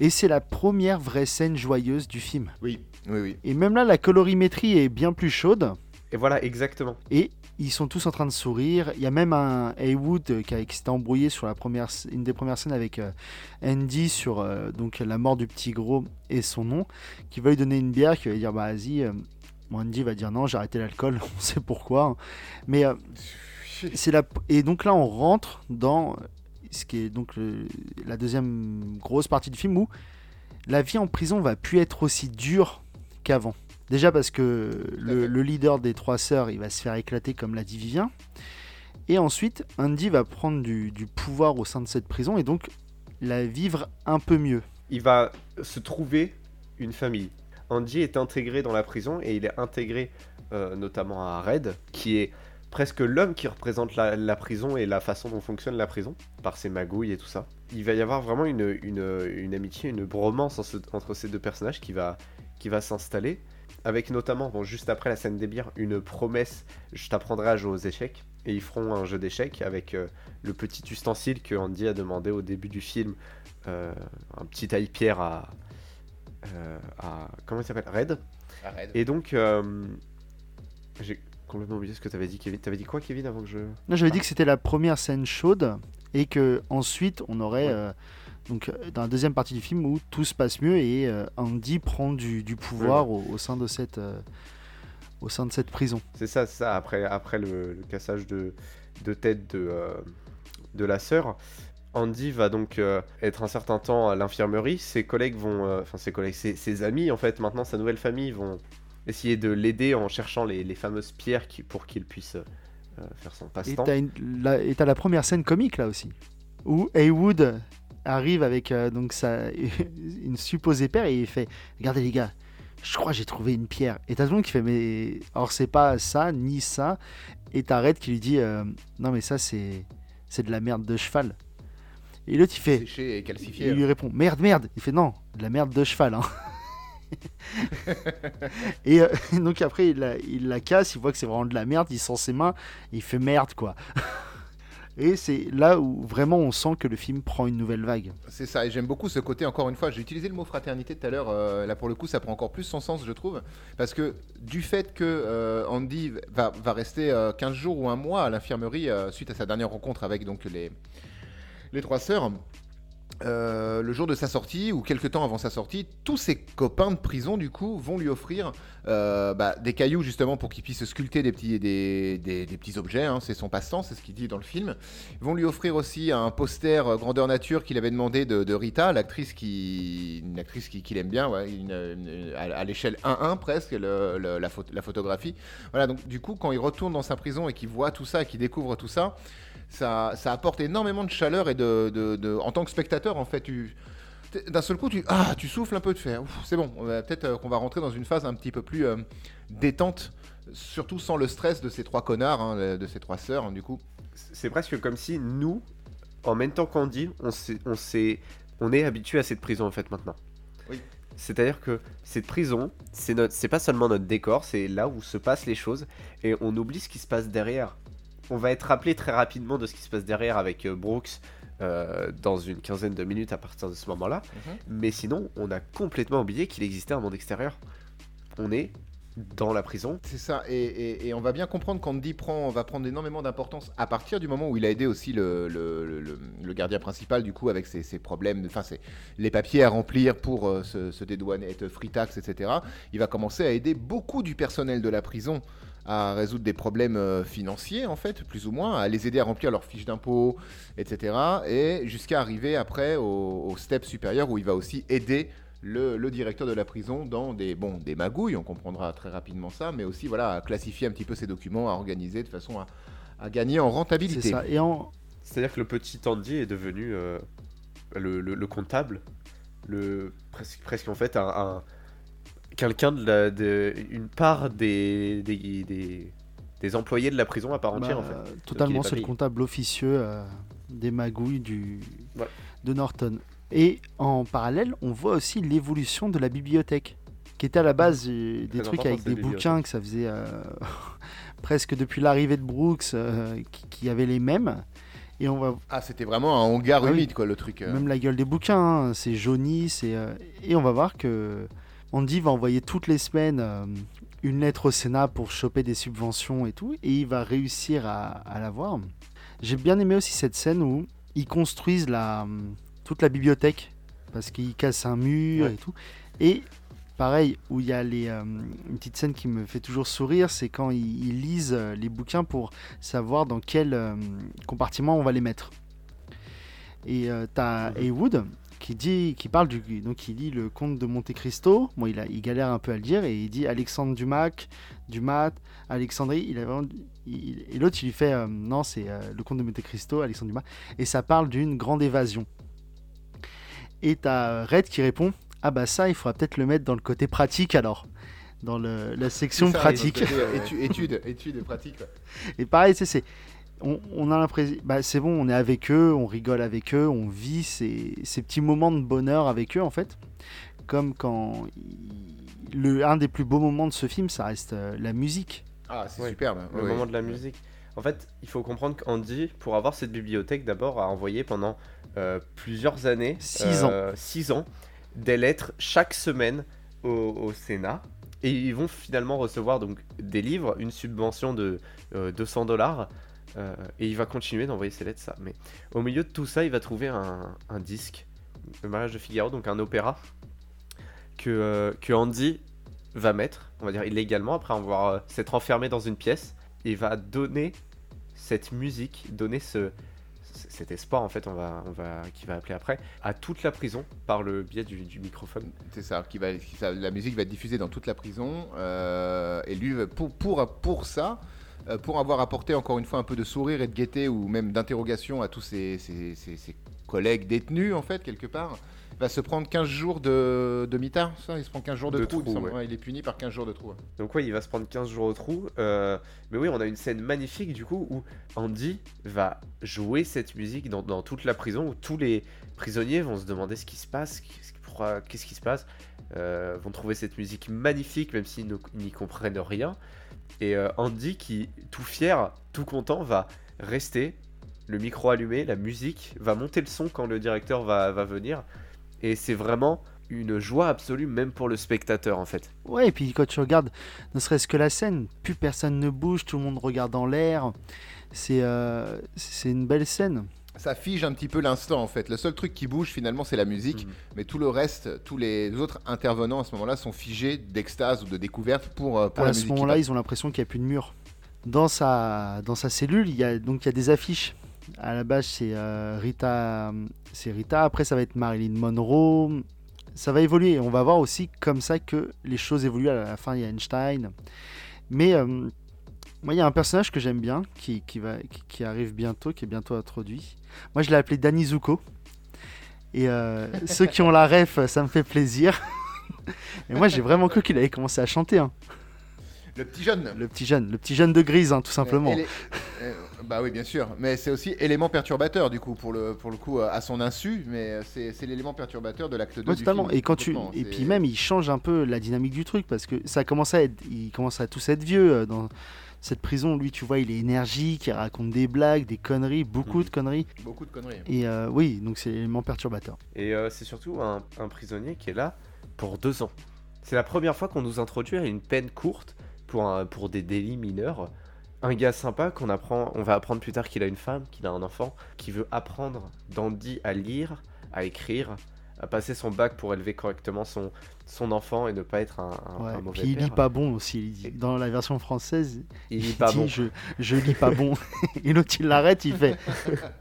Et c'est la première vraie scène joyeuse du film. Oui, oui, oui. Et même là, la colorimétrie est bien plus chaude. Et voilà exactement. Et ils sont tous en train de sourire. Il y a même un Haywood euh, qui, qui s'était embrouillé sur la première, une des premières scènes avec euh, Andy sur euh, donc la mort du petit gros et son nom, qui va lui donner une bière, qui va lui dire bah vas-y. bon, Andy va dire non, j'ai arrêté l'alcool, on sait pourquoi. Mais euh, c'est la et donc là on rentre dans ce qui est donc le- la deuxième grosse partie du film où la vie en prison va plus être aussi dure qu'avant. Déjà parce que le, leader des trois sœurs, il va se faire éclater comme l'a dit Vivien. Et ensuite, Andy va prendre du, du pouvoir au sein de cette prison et donc la vivre un peu mieux. Il va se trouver une famille. Andy est intégré dans la prison et il est intégré euh, notamment à Red, qui est presque l'homme qui représente la, la prison et la façon dont fonctionne la prison, par ses magouilles et tout ça. Il va y avoir vraiment une, une, une amitié, une bromance en ce- entre ces deux personnages qui va, qui va s'installer, avec notamment, bon, juste après la scène des bières, une promesse, je t'apprendrai à jouer aux échecs, et ils feront un jeu d'échecs avec euh, le petit ustensile que Andy a demandé au début du film, euh, un petit taille-pierre à, euh, à... Comment il s'appelle? Red. Arrête. Et donc, j'ai complètement oublié ce que t'avais dit, Kevin. T'avais dit quoi, Kevin, avant que je... Non, j'avais dit que c'était la première scène chaude et que ensuite on aurait Ouais. euh, donc euh, dans la deuxième partie du film où tout se passe mieux et euh, Andy prend du, du pouvoir au, au sein de cette euh, au sein de cette prison. C'est ça, ça. Après, après le, le cassage de, de tête de, de la sœur, Andy va donc euh, être un certain temps à l'infirmerie. Ses collègues vont, euh, enfin ses collègues, ses, ses amis en fait, maintenant sa nouvelle famille vont essayer de l'aider en cherchant les, les fameuses pierres qui, pour qu'il puisse euh, faire son Et passe-temps. et t'as la première scène comique là aussi où Haywood arrive avec euh, donc sa une supposée paire et il fait regardez les gars je crois que j'ai trouvé une pierre et t'as tout le monde qui fait mais alors c'est pas ça ni ça et t'as Red qui lui dit euh, non mais ça c'est c'est de la merde de cheval et l'autre il fait Séché et calcifié. il lui répond merde merde il fait non de la merde de cheval hein. et euh, donc après il la, casse il voit que c'est vraiment de la merde il sent ses mains il fait merde quoi. Et c'est là où vraiment on sent que le film prend une nouvelle vague. C'est ça, et j'aime beaucoup ce côté, encore une fois, j'ai utilisé le mot fraternité tout à l'heure, euh, là pour le coup ça prend encore plus son sens je trouve, parce que du fait que euh, Andy va, rester euh, 15 jours ou un mois à l'infirmerie suite à sa dernière rencontre avec donc les, les trois sœurs, euh, le jour de sa sortie ou quelques temps avant sa sortie, tous ses copains de prison du coup vont lui offrir euh, bah, des cailloux justement pour qu'il puisse sculpter des petits, des, des- petits objets, hein, c'est son passe-temps, c'est ce qu'il dit dans le film. Ils vont lui offrir aussi un poster euh, grandeur nature qu'il avait demandé de, Rita, l'actrice qui, une actrice qui- qu'il aime bien, à, l'échelle 1-1 presque, la, la photographie. Voilà, donc du coup, quand il retourne dans sa prison et qu'il voit tout ça, qu'il découvre tout ça, ça, ça apporte énormément de chaleur et de, de- en tant que spectateur, en fait, tu d'un seul coup, tu, ah, tu souffles un peu de fer. C'est bon, peut-être euh, qu'on va rentrer dans une phase un petit peu plus euh, détente, surtout sans le stress de ces trois connards, hein, de ces trois sœurs, hein, du coup. C'est presque comme si nous, en même temps qu'Andy, on, s'est- on, on est habitué à cette prison en fait maintenant. Oui. C'est-à-dire que cette prison, c'est notre, c'est pas seulement notre décor, c'est là où se passent les choses et on oublie ce qui se passe derrière. On va être rappelé très rapidement de ce qui se passe derrière avec euh, Brooks euh, dans une quinzaine de minutes à partir de ce moment-là. Mhm. Mais sinon, on a complètement oublié qu'il existait un monde extérieur. On est dans la prison. C'est ça, et, et- et on va bien comprendre qu'Andy prend, va prendre énormément d'importance à partir du moment où il a aidé aussi le, le- le- le gardien principal, du coup, avec ses, ses problèmes, enfin, ses- les papiers à remplir pour euh, se, se dédouaner, être free tax, etc. Il va commencer à aider beaucoup du personnel de la prison à résoudre des problèmes euh, financiers, en fait, plus ou moins, à les aider à remplir leurs fiches d'impôts, etc. Et jusqu'à arriver après au, au step supérieur où il va aussi aider le, le directeur de la prison dans des, bon, des magouilles, on comprendra très rapidement ça, mais aussi voilà, à classifier un petit peu ses documents, à organiser de façon à, à gagner en c'est rentabilité. ça et en C'est-à-dire que le petit Andy est devenu euh, le, le- le comptable, le, presque, presque en fait un, un- quelqu'un de, la- de une part des, des, des, des employés de la prison à part entière bah, en fait. totalement c'est le comptable officieux euh, des magouilles du de Norton et en parallèle on voit aussi l'évolution de la bibliothèque qui était à la base euh, des Très trucs avec des bouquins que ça faisait euh, presque depuis l'arrivée de Brooks euh, qui, qui avait les mêmes et on va Ah, c'était vraiment un hangar Ah oui. humide, quoi, le truc. euh. même la gueule des bouquins, hein, c'est jauni, c'est euh, et on va voir que Andy va envoyer toutes les semaines euh, une lettre au Sénat pour choper des subventions et tout, et il va réussir à, à l'avoir. J'ai bien aimé aussi cette scène où ils construisent la toute la bibliothèque parce qu'ils cassent un mur Ouais. et tout, et pareil, où il y a les, euh, une petite scène qui me fait toujours sourire, c'est quand ils, ils lisent euh, les bouquins pour savoir dans quel euh, compartiment on va les mettre. Et euh, t'as Mhm. Heywood qui dit, qui parle du, donc il lit le conte de Monte Cristo. Bon, il, a, il galère un peu à le dire et il dit Alexandre Dumac, Dumas, Alexandrie. Il a vraiment, il- et l'autre il lui fait euh, non, c'est euh, le conte de Monte Cristo, Alexandre Dumas, et ça parle d'une grande évasion. Et t'as Red qui répond ah bah ça, il faudra peut-être le mettre dans le côté pratique alors, dans le- la section ça, pratique. euh, Études, études et pratiques. quoi. Et pareil, c'est. On, on a l'impression. Bah, c'est bon, on est avec eux, on rigole avec eux, on vit ces, ces petits moments de bonheur avec eux, en fait. Comme quand. il- Le, un des plus beaux moments de ce film, ça reste euh, la musique. Ah, c'est Ouais, superbe. le ouais. moment de la musique. En fait, il faut comprendre qu'Andy, pour avoir cette bibliothèque, d'abord a envoyé pendant euh, plusieurs années, Six euh, six ans, des lettres chaque semaine au, au Sénat. Et ils vont finalement recevoir donc des livres, une subvention de euh, 200 dollars. Et il va continuer d'envoyer ces lettres, ça. Mais au milieu de tout ça, il va trouver un, disque, le mariage de Figaro, donc un opéra, que, euh, que Andy va mettre, on va dire illégalement, après avoir euh, s'être enfermé dans une pièce, et va donner cette musique, donner ce, cet espoir en fait, on va, on va, qui va appeler après, à toute la prison par le biais du, microphone. C'est ça, qui va, la musique va être diffusée dans toute la prison. euh, et lui, pour, pour, pour ça, euh, pour avoir apporté encore une fois un peu de sourire et de gaieté ou même d'interrogation à tous ses, ses- ses- ses collègues détenus, en fait, quelque part, va se prendre 15 jours de, de mitard, ça Il se prend 15 jours de, De trou, il me trou, semble. ouais. Ouais, il est puni par 15 jours de trou. Donc ouais, il va se prendre 15 jours au trou. euh, mais oui, on a une scène magnifique du coup où Andy va jouer cette musique dans, dans toute la prison où tous les prisonniers vont se demander ce qui se passe, qu'est-ce qui- se passe, euh, vont trouver cette musique magnifique même s'ils n'y comprennent rien. Et euh, Andy qui, tout fier, tout content, va rester, le micro allumé, la musique, va monter le son quand le directeur va, va venir. Et c'est vraiment une joie absolue même pour le spectateur en fait. Ouais, et puis quand tu regardes, ne serait-ce que la scène, plus personne ne bouge, tout le monde regarde en l'air. C'est euh, c'est une belle scène. Ça fige un petit peu l'instant, en fait. Le seul truc qui bouge, finalement, c'est la musique. Mhm. Mais tout le reste, tous les autres intervenants à ce moment-là sont figés d'extase ou de découverte pour, euh, pour à la ce moment-là, ils ont l'impression qu'il n'y a plus de mur. Dans sa, dans sa cellule, il y a, donc, il y a des affiches. À la base, c'est euh, Rita, c'est Rita. Après, ça va être Marilyn Monroe. Ça va évoluer. On va voir aussi comme ça que les choses évoluent. À la fin, il y a Einstein. Mais euh, moi, il y a un personnage que j'aime bien, qui, qui, va, qui, qui arrive bientôt, qui est bientôt introduit. Moi, je l'ai appelé Danny Zuko. Et euh, ceux qui ont la ref, ça me fait plaisir. Et moi, j'ai vraiment cru qu'il avait commencé à chanter. hein. Le petit jeune. Le petit jeune, le petit jeune de grise, hein, tout simplement. Et les- bah oui, bien sûr. Mais c'est aussi élément perturbateur, du coup, pour le, pour le coup, euh, à son insu. Mais euh, c'est c'est l'élément perturbateur de l'acte 2 Ouais, du totalement. film, Et quand tu, et puis même, il change un peu la dynamique du truc parce que ça commence à être, il commence à tous être vieux euh, dans cette prison. Lui, tu vois, il est énergique, il raconte des blagues, des conneries, beaucoup Mhm. de conneries. Beaucoup de conneries. Et euh, oui, donc c'est l'élément perturbateur. Et euh, c'est surtout un, un prisonnier qui est là pour deux ans. C'est la première fois qu'on nous introduit à une peine courte pour, un- pour des délits mineurs. Un gars sympa qu'on apprend, on va apprendre plus tard qu'il a une femme, qu'il a un enfant, qui veut apprendre d'Andy à lire, à écrire, à passer son bac pour élever correctement son, son enfant et ne pas être un, un- Ouais. un mauvais Puis il lit pas bon aussi. Dans la version française, Il il lit pas dit bon. je, je lis pas bon. et l'autre il l'arrête, il fait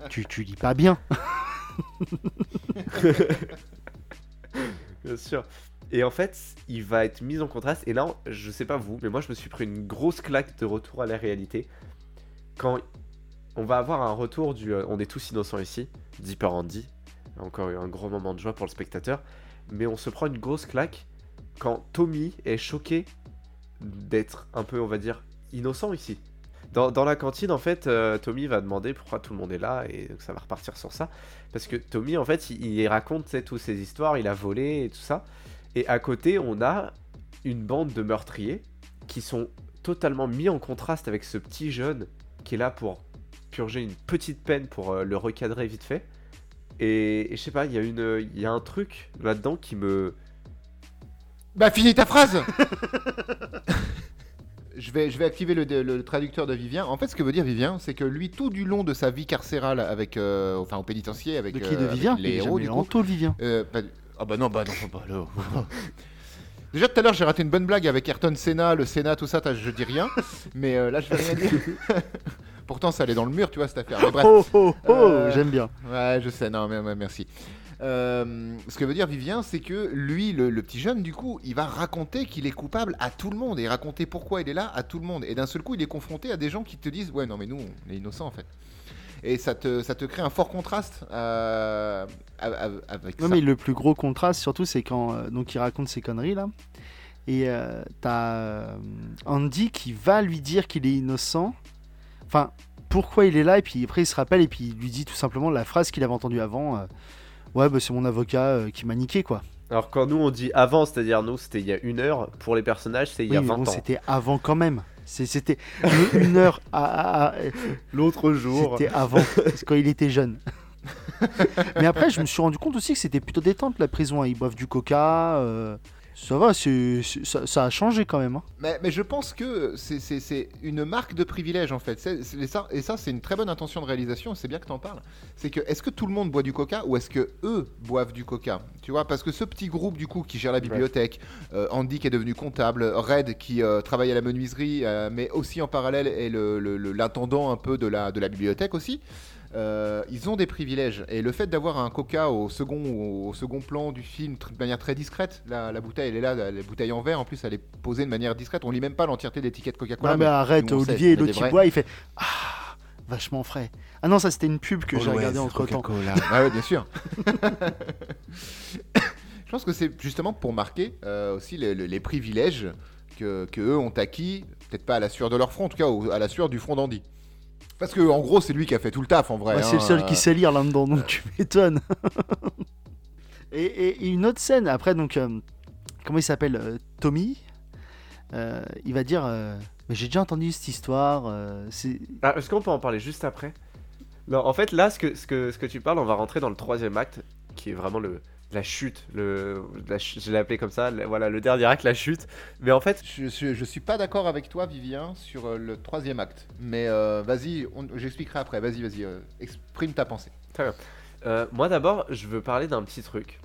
tu, tu lis pas bien. Bien sûr. Et en fait, il va être mis en contraste. Et là, je sais pas vous, mais moi, je me suis pris une grosse claque de retour à la réalité. Quand on va avoir un retour du euh, On est tous innocents ici, dit par Andy. Encore un gros moment de joie pour le spectateur. Mais on se prend une grosse claque quand Tommy est choqué d'être un peu, on va dire, innocent ici. Dans, la cantine, en fait, euh, Tommy va demander pourquoi tout le monde est là, et donc ça va repartir sur ça. Parce que Tommy, en fait, il, raconte toutes ses histoires, il a volé et tout ça. Et à côté, on a une bande de meurtriers qui sont totalement mis en contraste avec ce petit jeune qui est là pour purger une petite peine pour euh, le recadrer vite fait. Et, et je sais pas, il y, a une- il y a un truc là-dedans qui me. Bah, finis ta phrase Je vais, je vais activer le, le traducteur de Vivien. En fait, ce que veut dire Vivien, c'est que lui, tout du long de sa vie carcérale, avec, euh, enfin, au pénitentiaire, avec, De qui? Euh, de avec Vivien les héros, du en coup. tôle, Vivien. Euh, pas Ah bah non, bah non, faut pas le- Déjà tout à l'heure j'ai raté une bonne blague avec Ayrton Senna, le Sénat, tout ça, t'as- je dis rien. mais euh, là je vais rien dire. Pourtant ça allait dans le mur, tu vois cette affaire. Mais bref. Oh oh oh, Euh, j'aime bien. Ouais, je sais, non, mais, mais merci. Euh, ce que veut dire Vivien, c'est que lui, le, le petit jeune, du coup, il va raconter qu'il est coupable à tout le monde et raconter pourquoi il est là à tout le monde. Et d'un seul coup, il est confronté à des gens qui te disent Ouais, non, mais nous, on est innocents en fait. Et ça te, ça te crée un fort contraste euh, avec Non ça. mais le plus gros contraste surtout c'est quand euh, donc il raconte ces conneries là et euh, t'as Andy qui va lui dire qu'il est innocent. Enfin pourquoi il est là et puis après il se rappelle et puis il lui dit tout simplement la phrase qu'il avait entendue avant. euh, ouais bah c'est mon avocat euh, qui m'a niqué quoi. Alors quand nous on dit avant, c'est-à-dire nous c'était il y a une heure, pour les personnages c'est il y a Oui, mais 20 bon, ans. c'était avant quand même. C'était une heure à, à- à- L'autre jour. C'était avant, quand il était jeune. Mais après, je me suis rendu compte aussi que c'était plutôt détente la prison. hein. Ils boivent du coca. euh, Ça va, ça, ça a changé quand même. hein. Mais, mais je pense que c'est- une marque de privilège en fait. Et ça, et ça, c'est une très bonne intention de réalisation. C'est bien que tu en parles. C'est que est-ce que tout le monde boit du coca ou est-ce que eux boivent du coca? Tu vois, parce que ce petit groupe du coup qui gère la bibliothèque, euh, Andy qui est devenu comptable, Red qui euh, travaille à la menuiserie, euh, mais aussi en parallèle est le- le- le- l'intendant un peu de la, de la bibliothèque aussi. Euh, ils ont des privilèges et le fait d'avoir un coca au second, au second plan du film de manière très discrète, la, la bouteille elle est là, la, la bouteille en verre en plus elle est posée de manière discrète, on lit même pas l'entièreté de l'étiquette Coca-Cola. Non, mais arrête, nous, on sait, Olivier, l'autre il boit, il fait Ah, vachement frais. Ah non, ça c'était une pub que j'ai Always regardée entre temps. Coca-Cola. Ah ouais, bien sûr. Je pense que c'est justement pour marquer euh, aussi les, les- les privilèges que, que eux ont acquis, peut-être pas à la sueur de leur front, en tout cas au- à la sueur du front d'Andy. Parce que en gros, c'est lui qui a fait tout le taf en vrai. Bah, c'est le hein, seul euh, qui sait lire là-dedans, donc tu m'étonnes. et, et- et une autre scène, après, donc, euh, comment il s'appelle euh, Tommy Euh, Il va dire euh, Mais j'ai déjà entendu cette histoire. euh, Ah, Est-ce qu'on peut en parler juste après? Non, en fait, là, ce que, ce, que, ce que tu parles, on va rentrer dans le troisième acte, qui est vraiment le, la chute. Le, la ch- je l'ai appelé comme ça, le- voilà, le dernier acte, la chute. Mais en fait, Je, je, je suis pas d'accord avec toi, Vivien, sur euh, le troisième acte. Mais euh, vas-y, j'expliquerai après. Vas-y, vas-y, euh, exprime ta pensée. euh, moi d'abord, je veux parler d'un petit truc.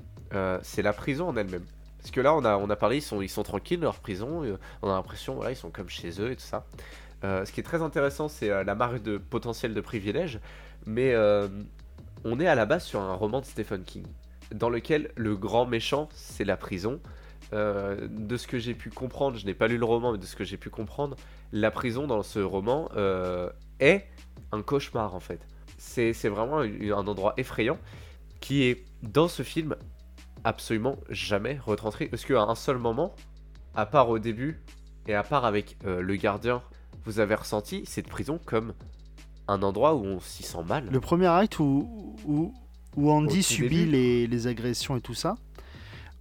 C'est la prison en elle-même. Parce que là, on a, on a parlé, ils sont, ils sont tranquilles, leur prison. on a l'impression, voilà, ils sont comme chez eux et tout ça. Ce qui est très intéressant, c'est la marque de potentiel de privilège. Mais on est à la base sur un roman de Stephen King, dans lequel le grand méchant, c'est la prison. Euh, de ce que j'ai pu comprendre, je n'ai pas lu le roman, mais de ce que j'ai pu comprendre, la prison dans ce roman euh, est un cauchemar en fait. C'est vraiment un, endroit effrayant qui est dans ce film absolument jamais retranscrit. Est-ce qu'à un seul moment, à part au début et à part avec euh, le gardien, vous avez ressenti cette prison comme un endroit où on s'y sent mal le premier acte où, où, où Andy subit les, les agressions et tout ça.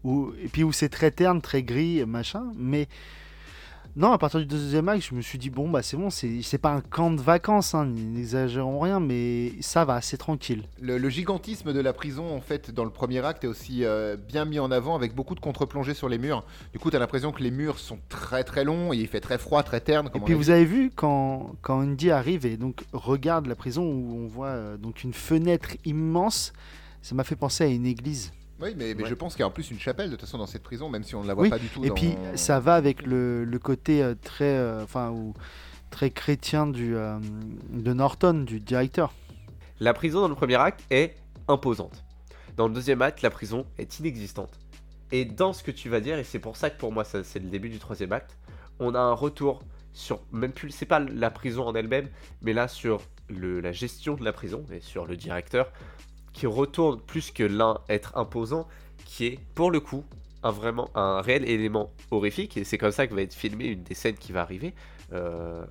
Où, et puis où c'est très terne, très gris, machin. Mais non, à partir du deuxième acte, je me suis dit Bon, bah c'est bon, c'est pas un camp de vacances, hein, n'exagérons rien, mais ça va, c'est tranquille. Le, le gigantisme de la prison, en fait, dans le premier acte, est aussi euh, bien mis en avant avec beaucoup de contre-plongées sur les murs. Du coup, t'as l'impression que les murs sont très très longs et il fait très froid, très terne. Et comme puis vous dit. avez vu quand, quand Andy arrive et donc regarde la prison où on voit euh, donc une fenêtre immense, ça m'a fait penser à une église. Oui, mais, mais Ouais. je pense qu'il y a en plus une chapelle de toute façon dans cette prison, même si on ne la voit Oui, pas du tout. Et dans- puis ça va avec le, le côté euh, très, euh, enfin, ou- très chrétien du, euh, de Norton, du directeur. La prison dans le premier acte est imposante. Dans le deuxième acte, la prison est inexistante. Et dans ce que tu vas dire, et c'est pour ça que pour moi ça, c'est le début du troisième acte, on a un retour sur même plus, c'est pas la prison en elle-même, mais là sur le, la gestion de la prison et sur le directeur qui retourne plus que l'un être imposant, qui est pour le coup un réel élément horrifique et c'est comme ça que va être filmé une des scènes qui va arriver. euh,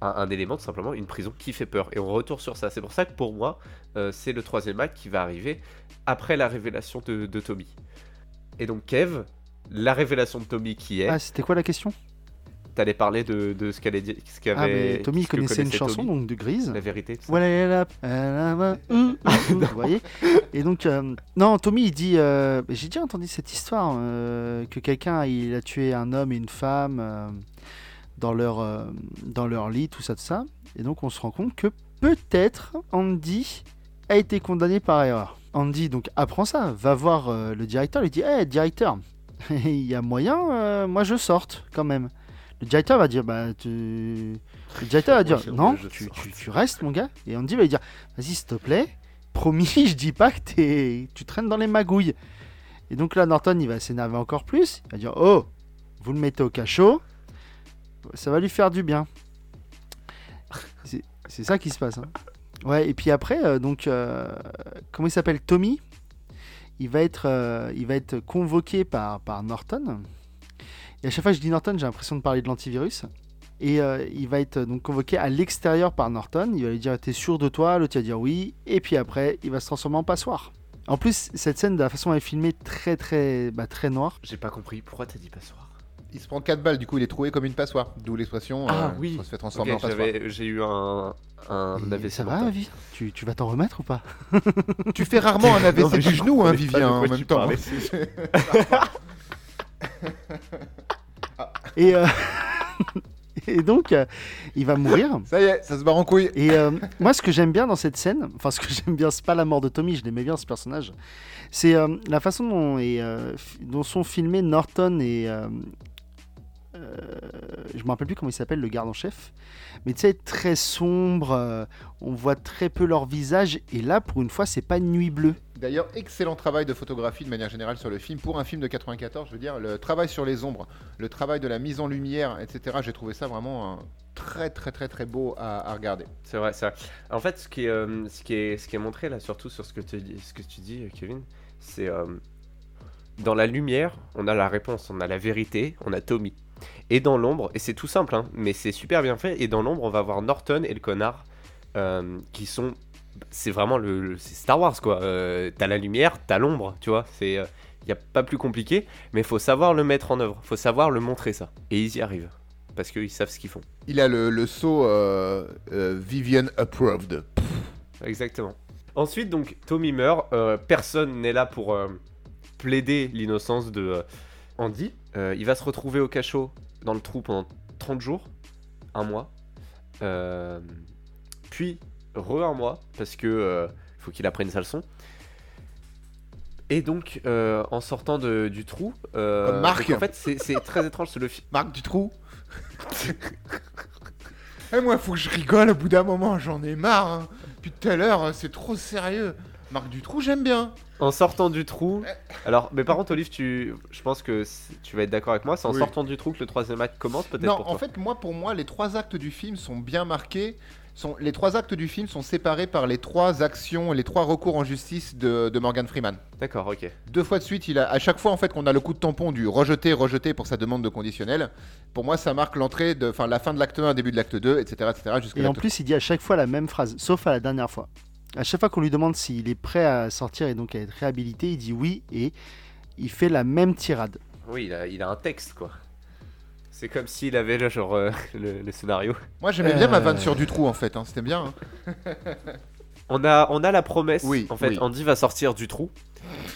un, un élément tout simplement, une prison qui fait peur. Et on retourne sur ça. C'est pour ça que pour moi, euh, c'est le troisième acte qui va arriver après la révélation de, de Tommy. Et donc Kev, la révélation de Tommy qui est, Ah, c'était quoi la question? T'allais parler de, de ce qu'elle ce qu'avait. Ah, mais Tommy ce connaissait une chanson Tommy, donc de Grise. La vérité. Voilà, elle hum, vous voyez Et donc, euh, non, Tommy, il dit euh, J'ai déjà entendu cette histoire euh, que quelqu'un il a tué un homme et une femme dans, leur, dans leur lit, tout ça, tout ça. Et donc, on se rend compte que peut-être Andy a été condamné par erreur. Andy donc apprend ça, va voir le directeur, lui dit Hé, directeur, il y a moyen, moi je sorte quand même. Le directeur va dire, bah, tu... le directeur va dire, non, tu, tu- tu restes mon gars. Et Andy va lui dire, vas-y s'il te plaît, promis, je dis pas que t'es- tu traînes dans les magouilles. Et donc là, Norton, il va s'énerver encore plus. Il va dire, oh, vous le mettez au cachot, ça va lui faire du bien. C'est c'est ça qui se passe. hein. Ouais, et puis après, euh, donc, euh, comment il s'appelle Tommy? Il va, être, euh, il va être convoqué par, par Norton. Et à chaque fois que je dis Norton, j'ai l'impression de parler de l'antivirus. Et euh, il va être euh, donc convoqué à l'extérieur par Norton. Il va lui dire T'es sûr de toi? L'autre il va dire oui. Et puis après, il va se transformer en passoire. En plus, cette scène, de la façon dont elle est filmée, très très, bah, très noire. J'ai pas compris. Pourquoi t'as dit passoire? Il se prend 4 balles, du coup il est troué comme une passoire. D'où l'expression Ah, euh, oui. on se fait transformer en passoire. J'ai eu un, un Et AVC. ça va, vie tu, tu vas t'en remettre ou pas? Tu fais rarement un AVC du genou, hein, Vivien, en même temps. Et, euh, et donc, euh, il va mourir. Ça y est, ça se barre en couille. Et euh, moi, ce que j'aime bien dans cette scène, enfin, ce que j'aime bien, c'est pas la mort de Tommy, je l'aimais bien ce personnage, c'est euh, la façon dont, est, fi- dont sont filmés Norton et. Euh, je me rappelle plus comment il s'appelle, le garde en chef. Mais tu sais, très sombre, euh, on voit très peu leur visage, et là, pour une fois, c'est pas une nuit bleue. D'ailleurs, excellent travail de photographie de manière générale sur le film. Pour un film de 94, je veux dire, le travail sur les ombres, le travail de la mise en lumière, etc. J'ai trouvé ça vraiment un très très très très beau à, à regarder. C'est vrai, c'est vrai. En fait, ce qui est, euh, ce qui est, ce qui est montré là, surtout sur ce que tu dis, ce que tu dis, Kevin, c'est euh, dans la lumière, on a la réponse, on a la vérité, on a Tommy. Et dans l'ombre, et c'est tout simple, hein, mais c'est super bien fait. Et dans l'ombre, on va voir Norton et le connard, euh, qui sont, c'est vraiment le, Star Wars quoi. Euh, t'as la lumière, t'as l'ombre, tu vois. C'est, il y a pas plus compliqué, mais faut savoir le mettre en œuvre, faut savoir le montrer ça. Et ils y arrivent, parce qu'ils savent ce qu'ils font. Il a le, le saut euh, euh, Vivian Approved. Exactement. Ensuite, donc, Tommy meurt. euh, personne n'est là pour euh, plaider l'innocence de euh, Andy. Euh, il va se retrouver au cachot dans le trou pendant 30 jours, un mois. Euh, puis, re un mois, parce que euh, faut qu'il apprenne sa leçon. Et donc, euh, en sortant de- du trou, euh, Comme Marc. en fait, c'est très étrange. C'est le film. Marc Dutroux. Eh, moi, faut que je rigole au bout d'un moment, j'en ai marre. hein. Depuis tout à l'heure, c'est trop sérieux. Marc Dutroux, j'aime bien. En sortant du trou. Alors, mais par contre, Olive, tu, je pense que tu vas être d'accord avec moi. C'est en Oui. sortant du trou que le troisième acte commence, peut-être Non, pour en toi. fait, moi, pour moi, les trois actes du film sont bien marqués. Sont, les trois actes du film sont séparés par les trois actions, les trois recours en justice de, de Morgan Freeman. D'accord, ok. Deux fois de suite, il a, à chaque fois en fait qu'on a le coup de tampon du rejeté, rejeté pour sa demande de conditionnel, pour moi ça marque l'entrée de, enfin la fin de l'acte 1, début de l'acte 2, etc. etc. Et en plus, il dit à chaque fois la même phrase, sauf à la dernière fois. À chaque fois qu'on lui demande s'il est prêt à sortir et donc à être réhabilité, il dit oui et il fait la même tirade. Oui, il a, il a un texte, quoi. C'est comme s'il avait le, genre, euh, le, le scénario. Moi j'aimais bien ma Euh. vanne sur du trou en fait, hein, c'était bien. hein. On a, on a la promesse. Oui, en fait, oui. Andy va sortir du trou.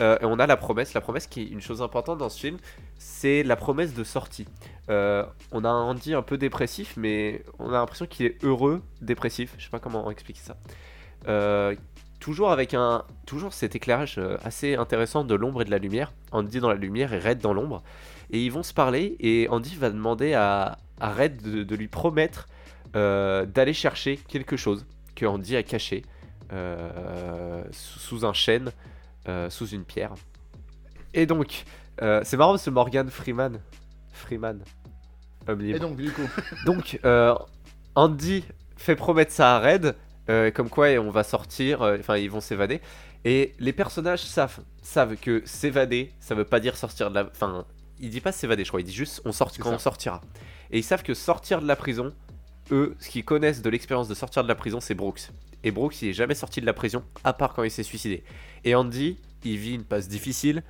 Euh, et on a la promesse. La promesse qui est une chose importante dans ce film, c'est la promesse de sortie. Euh, on a un Andy un peu dépressif, mais on a l'impression qu'il est heureux, dépressif. Je sais pas comment expliquer ça. Euh, toujours avec un, toujours cet éclairage euh, assez intéressant de l'ombre et de la lumière. Andy dans la lumière et Red dans l'ombre. Et ils vont se parler et Andy va demander à, à Red de, de lui promettre euh, d'aller chercher quelque chose que Andy a caché euh, sous, un chêne, euh, sous une pierre. Et donc, c'est marrant ce Morgan Freeman. Freeman. Homme libre. Et donc du coup, Donc, Andy fait promettre ça à Red, euh, comme quoi on va sortir, euh, enfin ils vont s'évader. Et les personnages savent, savent que s'évader, ça veut pas dire sortir de la... Enfin, il dit pas s'évader, je crois, il dit juste on sort quand ça. on sortira. Et ils savent que sortir de la prison, eux, ce qu'ils connaissent de l'expérience de sortir de la prison, c'est Brooks. Et Brooks, il est jamais sorti de la prison, à part quand il s'est suicidé. Et Andy, il vit une passe difficile.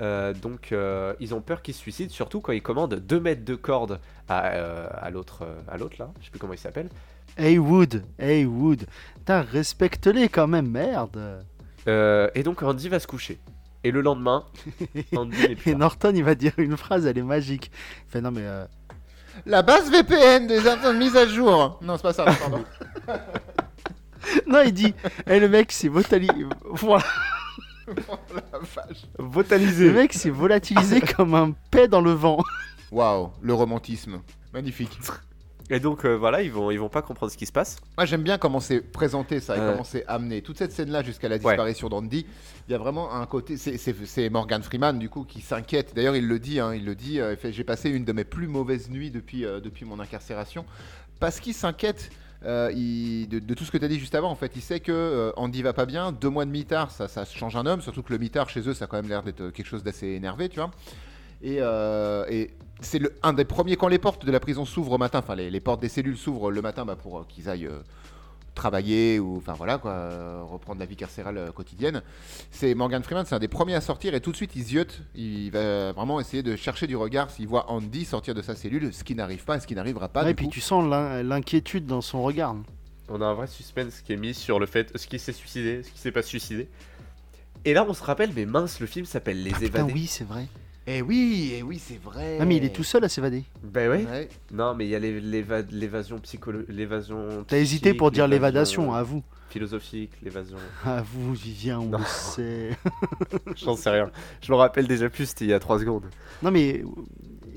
euh, donc euh, ils ont peur qu'il se suicide, surtout quand il commande 2 mètres de corde à, euh, à l'autre à l'autre là, je sais plus comment il s'appelle. Hey Wood, hey Wood, putain, respecte-les quand même, merde. Euh, et donc Andy va se coucher. Et le lendemain, Andy n'est plus Et là. Norton, il va dire une phrase, elle est magique. Il fait non mais euh, la base VPN des infos de mise à jour. Non, c'est pas ça, pardon. non, il dit, hey le mec, c'est Votali. Voilà. la vache. Le mec s'est volatilisé comme un paix dans le vent. Waouh, le romantisme. Magnifique. Et donc euh, voilà, ils vont, ils vont pas comprendre ce qui se passe. Moi j'aime bien comment c'est présenté ça et comment c'est amené. Toute cette scène là jusqu'à la Ouais. disparition d'Andy, il y a vraiment un côté. c'est- Morgan Freeman du coup qui s'inquiète. D'ailleurs il le dit, hein, il le dit. euh, J'ai passé une de mes plus mauvaises nuits depuis, euh, depuis mon incarcération parce qu'il s'inquiète. euh, il- de, de tout ce que tu as dit juste avant, en fait, il sait que euh, Andy va pas bien. Deux mois de mitard, ça, ça change un homme. Surtout que le mitard chez eux, ça a quand même l'air d'être quelque chose d'assez énervé, tu vois. Et, euh, et c'est le- un des premiers quand les portes de la prison s'ouvrent au matin, enfin les, les portes des cellules s'ouvrent le matin bah, pour euh, qu'ils aillent euh, travailler ou enfin voilà quoi, euh, reprendre la vie carcérale euh, quotidienne. C'est Morgan Freeman, c'est un des premiers à sortir et tout de suite il ziote, il va vraiment essayer de chercher du regard s'il voit Andy sortir de sa cellule, ce qui n'arrive pas et ce qui n'arrivera pas. Ouais, et puis coup. tu sens l'in- l'inquiétude dans son regard. On a un vrai suspense qui est mis sur le fait ce qui s'est suicidé, ce qui s'est pas suicidé. Et là, on se rappelle, mais mince, le film s'appelle Les Ah, putain, Évadés. oui, c'est vrai. Eh oui, eh oui, c'est vrai. Ah, mais il est tout seul à s'évader. Ben ouais. Ouais. Non, mais il y a l'é- l'éva- l'évasion psychologique, l'évasion. T'as hésité pour dire l'évasion l'évadation, à vous. Philosophique, l'évasion. À vous, Vivien, on Non. le sait. J'en sais rien. Je me rappelle déjà plus, c'était il y a 3 secondes. Non, mais.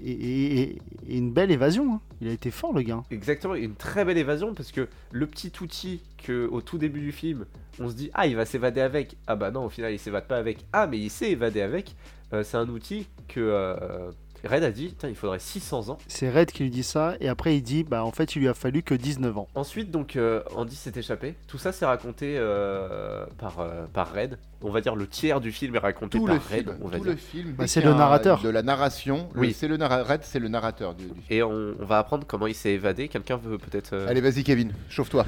Et, et- et une belle évasion. hein. Il a été fort, le gars. Exactement, une très belle évasion parce que le petit outil que au tout début du film, on se dit ah il va s'évader avec. Ah bah non, au final il s'évade pas avec. Ah mais il s'est évadé avec. Euh, c'est un outil que euh, Red a dit, il faudrait 600 ans. C'est Red qui lui dit ça. Et après, il dit Bah, en fait, il lui a fallu que 19 ans. Ensuite, donc, euh, Andy s'est échappé. Tout ça, c'est raconté euh, par, euh, par Red. On va dire le tiers du film est raconté Tout par le Red. film, on va tout dire. le film. Bah, c'est le narrateur. De la narration. le- Oui. C'est le narrateur. Red, c'est le narrateur du, du film. Et on, on va apprendre comment il s'est évadé. Quelqu'un veut peut-être. euh, Allez, vas-y, Kevin, chauffe-toi.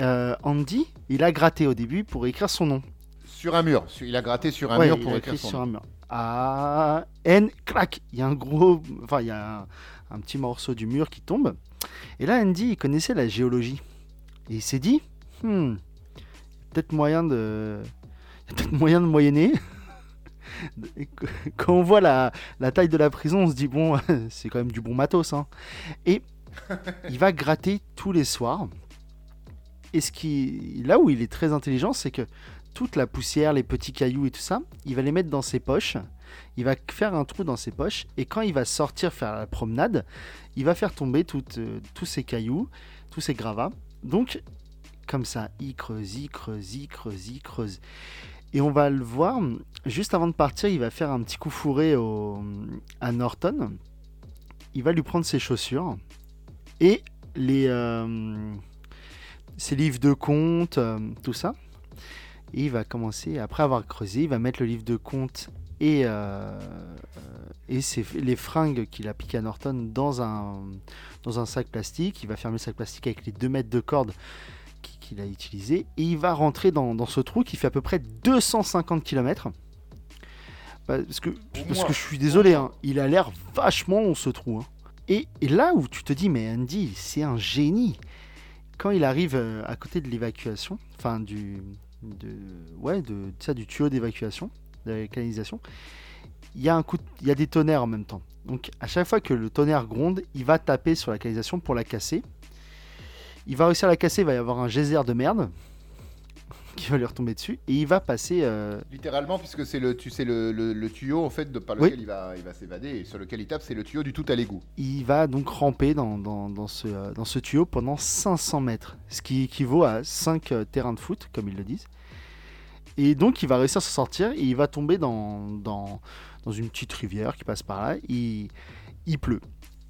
Euh, Andy, il a gratté au début pour écrire son nom. Sur un mur. Il a gratté sur un Ouais, mur pour écrire son sur nom. un mur. A N clac. Il y a un gros, enfin il y a un, un petit morceau du mur qui tombe. Et là, Andy, il connaissait la géologie. Et il s'est dit, hmm, peut-être moyen de, il y a peut-être moyen de moyenner. Quand on voit la, la taille de la prison, on se dit bon, c'est quand même du bon matos. hein. Et il va gratter tous les soirs. Et ce qui, là où il est très intelligent, c'est que toute la poussière, les petits cailloux et tout ça, il va les mettre dans ses poches. Il va faire un trou dans ses poches et quand il va sortir faire la promenade, il va faire tomber toutes, euh, tous ces cailloux, tous ces gravats. Donc, comme ça, il creuse, il creuse, il creuse, il creuse. Et on va le voir, juste avant de partir, il va faire un petit coup fourré à Norton. Il va lui prendre ses chaussures et les, euh, ses livres de compte, euh, tout ça. Et il va commencer, après avoir creusé, il va mettre le livre de compte et, euh, euh, et ses- les fringues qu'il a piquées à Norton dans un, dans un sac plastique. Il va fermer le sac plastique avec les 2 mètres de corde qui- qu'il a utilisé. Et il va rentrer dans, dans ce trou qui fait à peu près 250 km. parce, que, parce que je suis désolé, hein, il a l'air vachement long ce trou. hein. Et, et là où tu te dis, mais Andy, c'est un génie. Quand il arrive euh, à côté de l'évacuation, enfin du, ouais, de, tuyau d'évacuation, de la canalisation, il y a un coup, il y a des tonnerres en même temps. Donc à chaque fois que le tonnerre gronde, il va taper sur la canalisation pour la casser. Il va réussir à la casser, il va y avoir un geyser de merde qui va lui retomber dessus et il va passer. euh, Littéralement, puisque c'est le, tu sais, le, le- le tuyau en fait de, par Oui. lequel il va, il va s'évader et sur lequel il tape, c'est le tuyau du tout à l'égout. il va donc ramper dans, dans, dans ce, euh, dans ce tuyau pendant 500 mètres, ce qui équivaut à 5 euh, terrains de foot, comme ils le disent. Et donc il va réussir à s'en sortir et il va tomber dans, dans, dans une petite rivière qui passe par là. Il, il pleut.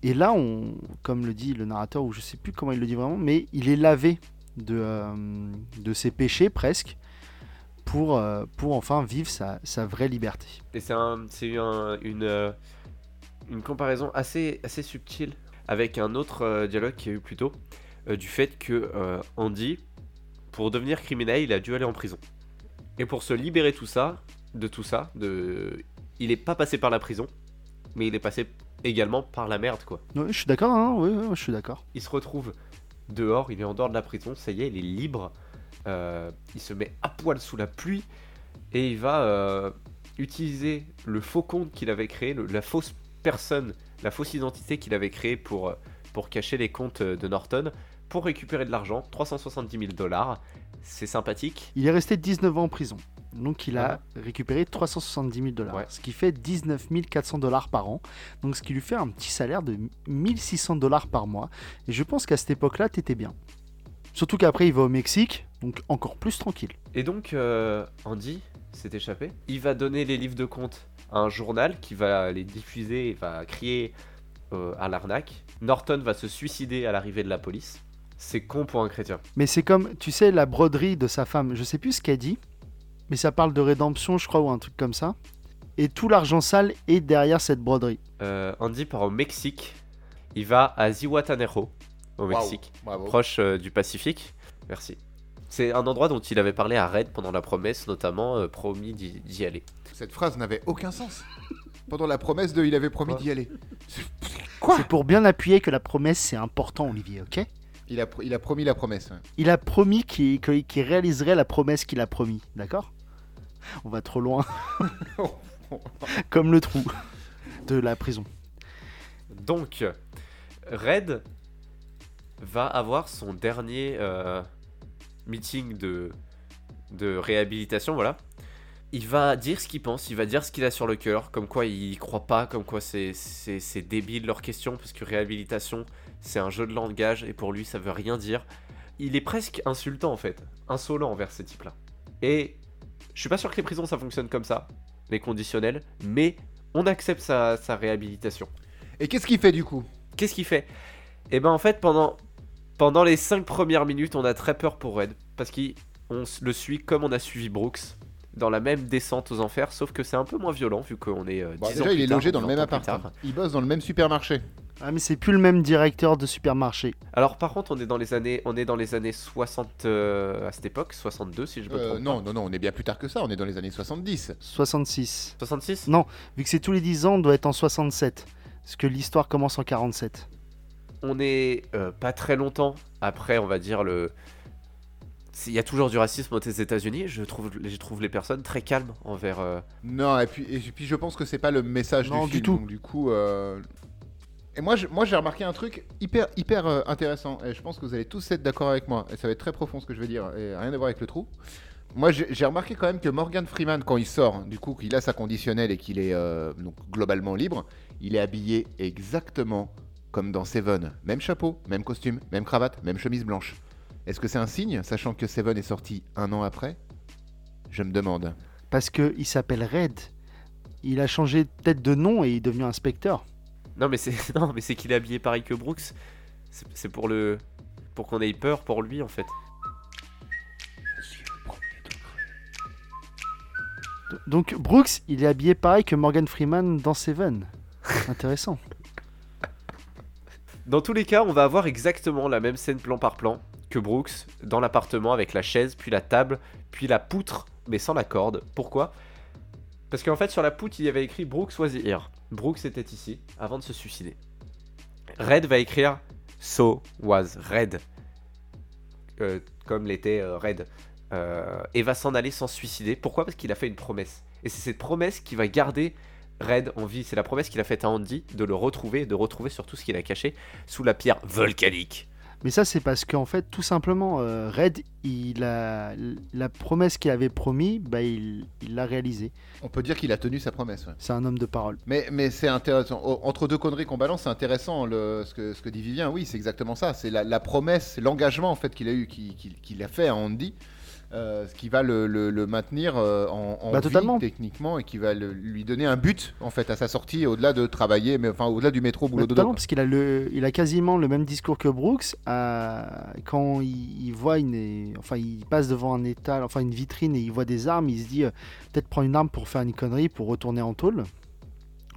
Et là, on, comme le dit le narrateur, ou je sais plus comment il le dit vraiment, mais il est lavé de, euh, de ses péchés presque pour, euh, pour enfin vivre sa, sa vraie liberté. Et c'est un, une, euh, une comparaison assez, assez subtile avec un autre dialogue qu'il y a eu plus tôt, euh, du fait que euh, Andy, pour devenir criminel, il a dû aller en prison. Et pour se libérer tout ça, de tout ça, de, il n'est pas passé par la prison, mais il est passé également par la merde, quoi. Ouais, je suis d'accord, hein, oui, oui, je suis d'accord. Il se retrouve dehors, il est en dehors de la prison, ça y est, il est libre. Euh, il se met à poil sous la pluie et il va euh, utiliser le faux compte qu'il avait créé, la fausse personne, la fausse identité qu'il avait créée pour, euh, pour cacher les comptes de Norton, pour récupérer de l'argent, 370 000 dollars. C'est sympathique. Il est resté 19 ans en prison. Donc il a récupéré 370 000 dollars, Ouais. ce qui fait 19 400 dollars par an. Donc ce qui lui fait un petit salaire de 1600 dollars par mois. Et je pense qu'à cette époque-là, t'étais bien. Surtout qu'après, il va au Mexique, donc encore plus tranquille. Et donc, euh, Andy s'est échappé. Il va donner les livres de compte à un journal qui va les diffuser et va crier euh, à l'arnaque. Norton va se suicider à l'arrivée de la police. C'est con pour un chrétien. Mais c'est comme, tu sais, la broderie de sa femme. Je sais plus ce qu'elle dit, mais ça parle de rédemption, je crois, ou un truc comme ça. Et tout l'argent sale est derrière cette broderie. Euh, Andy part au Mexique. Il va à Zihuatanejo, au Mexique, Bravo. proche euh, du Pacifique. Merci. C'est un endroit dont il avait parlé à Red pendant la promesse, notamment euh, promis d'y aller. Cette phrase n'avait aucun sens. Pendant la promesse de il avait promis d'y aller. Quoi C'est pour bien appuyer que la promesse, c'est important, Olivier, ok? Il a, pr- il a promis la promesse. ouais. Il a promis qu'il réaliserait la promesse qu'il a promis, d'accord? On va trop loin. Comme le trou de la prison. Donc, Red va avoir son dernier euh, meeting de, de réhabilitation, voilà. Il va dire ce qu'il pense, il va dire ce qu'il a sur le cœur, comme quoi il croit pas, comme quoi c'est- c'est c'est débile leur question, parce que réhabilitation, c'est un jeu de langage, et pour lui, ça veut rien dire. Il est presque insultant, en fait, insolent envers ces types-là. Et je suis pas sûr que les prisons, ça fonctionne comme ça, les conditionnels, mais on accepte sa- sa réhabilitation. Et qu'est-ce qu'il fait du coup? Qu'est-ce qu'il fait? Eh ben en fait pendant pendant les 5 premières minutes, on a très peur pour Red parce qu'on le suit comme on a suivi Brooks dans la même descente aux enfers, sauf que c'est un peu moins violent vu qu'on est euh, Bon, 10 ans Déjà, il plus est tard, logé dans le 20 même appart. Il bosse dans le même supermarché. Ah, mais c'est plus le même directeur de supermarché. Alors par contre, on est dans les années on est dans les années 60 euh, à cette époque, 62 si je me Euh, trompe. non, pas. non, non, on est bien plus tard que ça. On est dans les années 70. 66. 66 Non, vu que c'est tous les 10 ans, on doit être en 67. Parce que l'histoire commence en 47. On est euh, pas très longtemps après, on va dire le il y a toujours du racisme aux États-Unis. Je trouve, je trouve les personnes très calmes envers. euh, Non, et puis, et puis je pense que c'est pas le message Non, du du film. tout. donc du coup, euh, et moi, j'ai remarqué un truc hyper, hyper euh, intéressant. Et je pense que vous allez tous être d'accord avec moi. Et ça va être très profond ce que je vais dire. Et rien à voir avec le trou. Moi, j'ai remarqué quand même que Morgan Freeman, quand il sort, du coup, qu'il a sa conditionnelle et qu'il est euh, donc globalement libre, il est habillé exactement comme dans Seven. Même chapeau, même costume, même cravate, même chemise blanche. Est-ce que c'est un signe, sachant que Seven est sorti un an après? Je me demande. Parce que il s'appelle Red. Il a changé peut-être de nom et il est devenu inspecteur. Non, mais c'est non, mais c'est qu'il est habillé pareil que Brooks. C'est c'est pour le pour qu'on ait peur pour lui en fait. Donc Brooks, il est habillé pareil que Morgan Freeman dans Seven. Intéressant. Dans tous les cas, on va avoir exactement la même scène plan par plan que Brooks dans l'appartement avec la chaise, puis la table, puis la poutre, mais sans la corde. Pourquoi? Parce qu'en fait, sur la poutre, il y avait écrit Brooks was here. Brooks était ici avant de se suicider. Red va écrire So was Red. Euh, comme l'était euh, Red. Euh, et va s'en aller sans se suicider. Pourquoi? Parce qu'il a fait une promesse. Et c'est cette promesse qui va garder Red en vie. C'est la promesse qu'il a faite à Andy de le retrouver, de retrouver surtout ce qu'il a caché sous la pierre volcanique. Mais ça, c'est parce qu'en fait, tout simplement, euh, Red, il a la promesse qu'il avait promis, bah, il l'a réalisée. On peut dire qu'il a tenu sa promesse. ouais. C'est un homme de parole. Mais, mais c'est intéressant. Entre deux conneries qu'on balance, c'est intéressant le, ce, que, ce que dit Vivien. Oui, c'est exactement ça. C'est la, la promesse, l'engagement en fait qu'il a eu, qu'il a fait à Andy, euh, ce qui va le, le- le maintenir euh, en, en Bah, vie, techniquement et qui va le- lui donner un but en fait à sa sortie, au-delà de travailler, mais enfin au-delà du métro boulot Bah, dodo. parce qu'il a, le, il a quasiment le même discours que Brooks. euh, quand il, il voit une, enfin, il passe devant un étal, enfin une vitrine et il voit des armes, il se dit peut-être prendre une arme pour faire une connerie, pour retourner en tôle.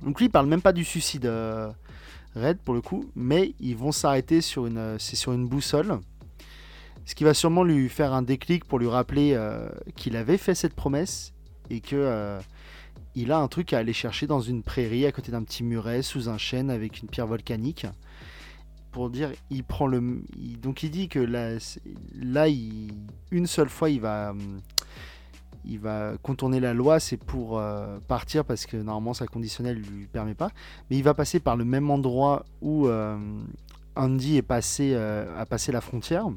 Donc lui, il parle même pas du suicide Red pour le coup, mais ils vont s'arrêter sur une, c'est sur une boussole. Ce qui va sûrement lui faire un déclic pour lui rappeler euh, qu'il avait fait cette promesse et que euh, il a un truc à aller chercher dans une prairie à côté d'un petit muret sous un chêne avec une pierre volcanique. Pour dire, il prend le. donc il dit que là, là une seule fois, il va, hum, il va contourner la loi, c'est pour euh, partir parce que normalement sa conditionnelle lui permet pas. Mais il va passer par le même endroit où, Andy est passé, a passé la frontière.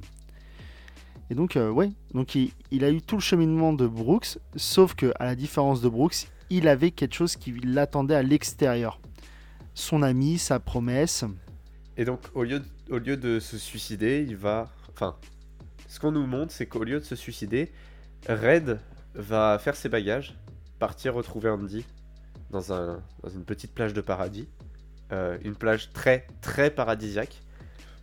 Et donc, euh, donc il, a eu tout le cheminement de Brooks, sauf que à la différence de Brooks, il avait quelque chose qui l'attendait à l'extérieur. Son ami, sa promesse. Et donc, au lieu, de, se suicider, il va. Enfin, ce qu'on nous montre, c'est qu'au lieu de se suicider, Red va faire ses bagages, partir retrouver Andy dans une petite plage de paradis. Euh, une plage très, très paradisiaque.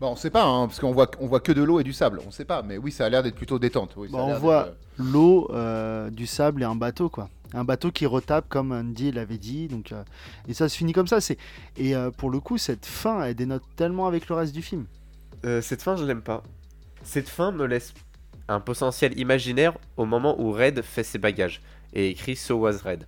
Bon, on sait pas, hein, parce qu'on voit, on voit que de l'eau et du sable. On sait pas, mais oui, ça a l'air d'être plutôt détente. Oui, ça Bah, a on voit d'être, l'eau, euh, du sable et un bateau, quoi. Un bateau qui retape comme Andy l'avait dit. Donc, euh, et ça se finit comme ça. C'est et euh, pour le coup, cette fin, elle dénote tellement avec le reste du film. Euh, cette fin, je l'aime pas. Cette fin me laisse un potentiel imaginaire au moment où Red fait ses bagages et écrit So was Red.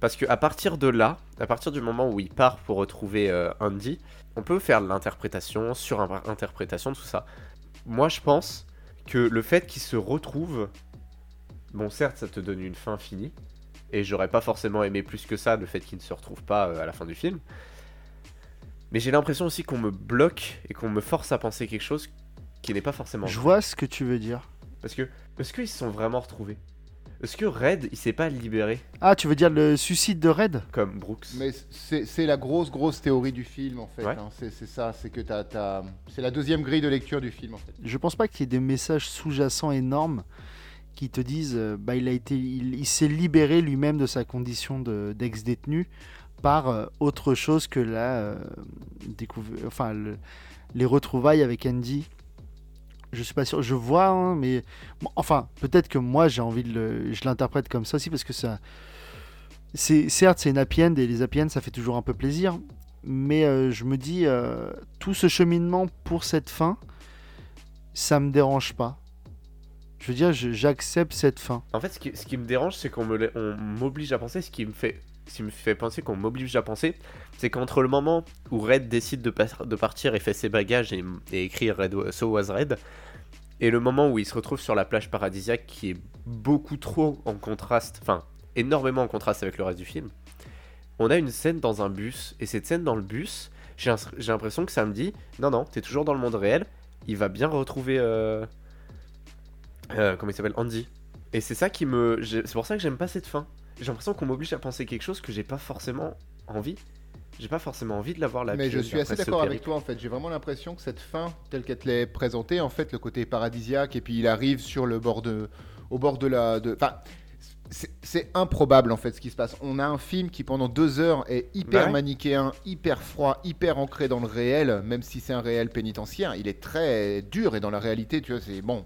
Parce que à partir de là, à partir du moment où il part pour retrouver euh, Andy, on peut faire de l'interprétation, sur interprétation, tout ça. Moi, je pense que le fait qu'il se retrouve, bon, certes, ça te donne une fin finie, et j'aurais pas forcément aimé plus que ça le fait qu'il ne se retrouve pas euh, à la fin du film. Mais j'ai l'impression aussi qu'on me bloque et qu'on me force à penser quelque chose qui n'est pas forcément Je vois ce que tu veux dire. Parce que, est-ce qu'ils se sont vraiment retrouvés? Est-ce que Red, il s'est pas libéré Ah, tu veux dire le suicide de Red? Comme Brooks Mais c'est la grosse, grosse théorie du film, en fait. Ouais. hein. C'est ça, c'est que t'as, t'as- c'est la deuxième grille de lecture du film, en fait. Je pense pas qu'il y ait des messages sous-jacents énormes qui te disent euh, bah il a été il, il s'est libéré lui-même de sa condition de- d'ex-détenu par euh, autre chose que la euh, découv- enfin le- les retrouvailles avec Andy. Je suis pas sûr, je vois hein, mais enfin peut-être que moi j'ai envie de je l'interprète comme ça aussi parce que ça c'est certes c'est une happy end et les happy ça fait toujours un peu plaisir mais euh, je me dis euh, tout ce cheminement pour cette fin ça me dérange pas. Je veux dire, j'accepte cette fin. En fait, ce qui, ce qui me dérange, c'est qu'on m'oblige à penser. Ce qui me fait, ce qui me fait penser qu'on m'oblige à penser, c'est qu'entre le moment où Red décide de, partir et fait ses bagages et, et écrit Red, wa- So was Red, et le moment où il se retrouve sur la plage paradisiaque qui est beaucoup trop en contraste, enfin énormément en contraste avec le reste du film, on a une scène dans un bus. Et cette scène dans le bus, j'ai l'impression que ça me dit non, non, t'es toujours dans le monde réel. Il va bien retrouver. euh, euh, comment il s'appelle Andy. Et c'est ça qui me. C'est pour ça que j'aime pas cette fin. J'ai l'impression qu'on m'oblige à penser quelque chose que j'ai pas forcément envie. J'ai pas forcément envie de l'avoir là. Mais je suis assez d'accord avec toi en fait. J'ai vraiment l'impression que cette fin, telle qu'elle te l'est présentée, en fait, le côté paradisiaque, et puis il arrive sur le bord de, au bord de la, de, enfin, c'est- improbable en fait ce qui se passe. On a un film qui pendant deux heures est hyper Bah ouais. manichéen, hyper froid, hyper ancré dans le réel, même si c'est un réel pénitentiaire. Il est très dur et dans la réalité, tu vois, c'est bon.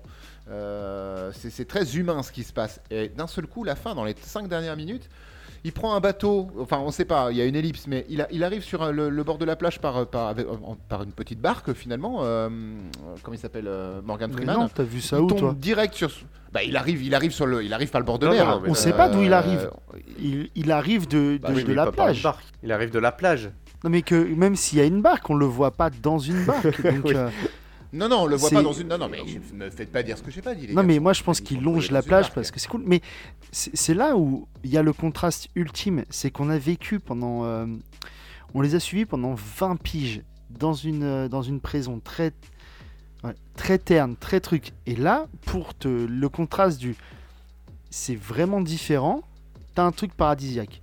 Euh, c'est très humain ce qui se passe. Et d'un seul coup, la fin, dans les cinq dernières minutes, il prend un bateau, enfin on sait pas, il y a une ellipse, mais il, a- il arrive sur le, le bord de la plage par, par, avec- en- par une petite barque finalement. euh, comment il s'appelle euh, Morgan Mais Freeman. non, t'as vu ça il où tombe toi direct sur. Bah il arrive, il arrive sur le, il arrive par le bord de mer. mais On sait pas d'où il Euh, arrive. il, il arrive de, de, Bah oui, de mais la plage. barque. Il arrive de la plage. Non mais que même s'il y a une barque, on le voit pas dans une barque. donc, Oui. euh, Non non, on le voit pas dans une. Non non, mais je- me faites pas dire ce que j'ai pas dit. les non gars. mais moi je pense qu'il longe la plage parce que c'est cool. Mais c'est là où il y a le contraste ultime, c'est qu'on a vécu pendant, euh, on les a suivis pendant 20 piges dans une euh, dans une prison très ouais, très terne, très truc. Et là, pour te le contraste du, c'est vraiment différent. T'as un truc paradisiaque.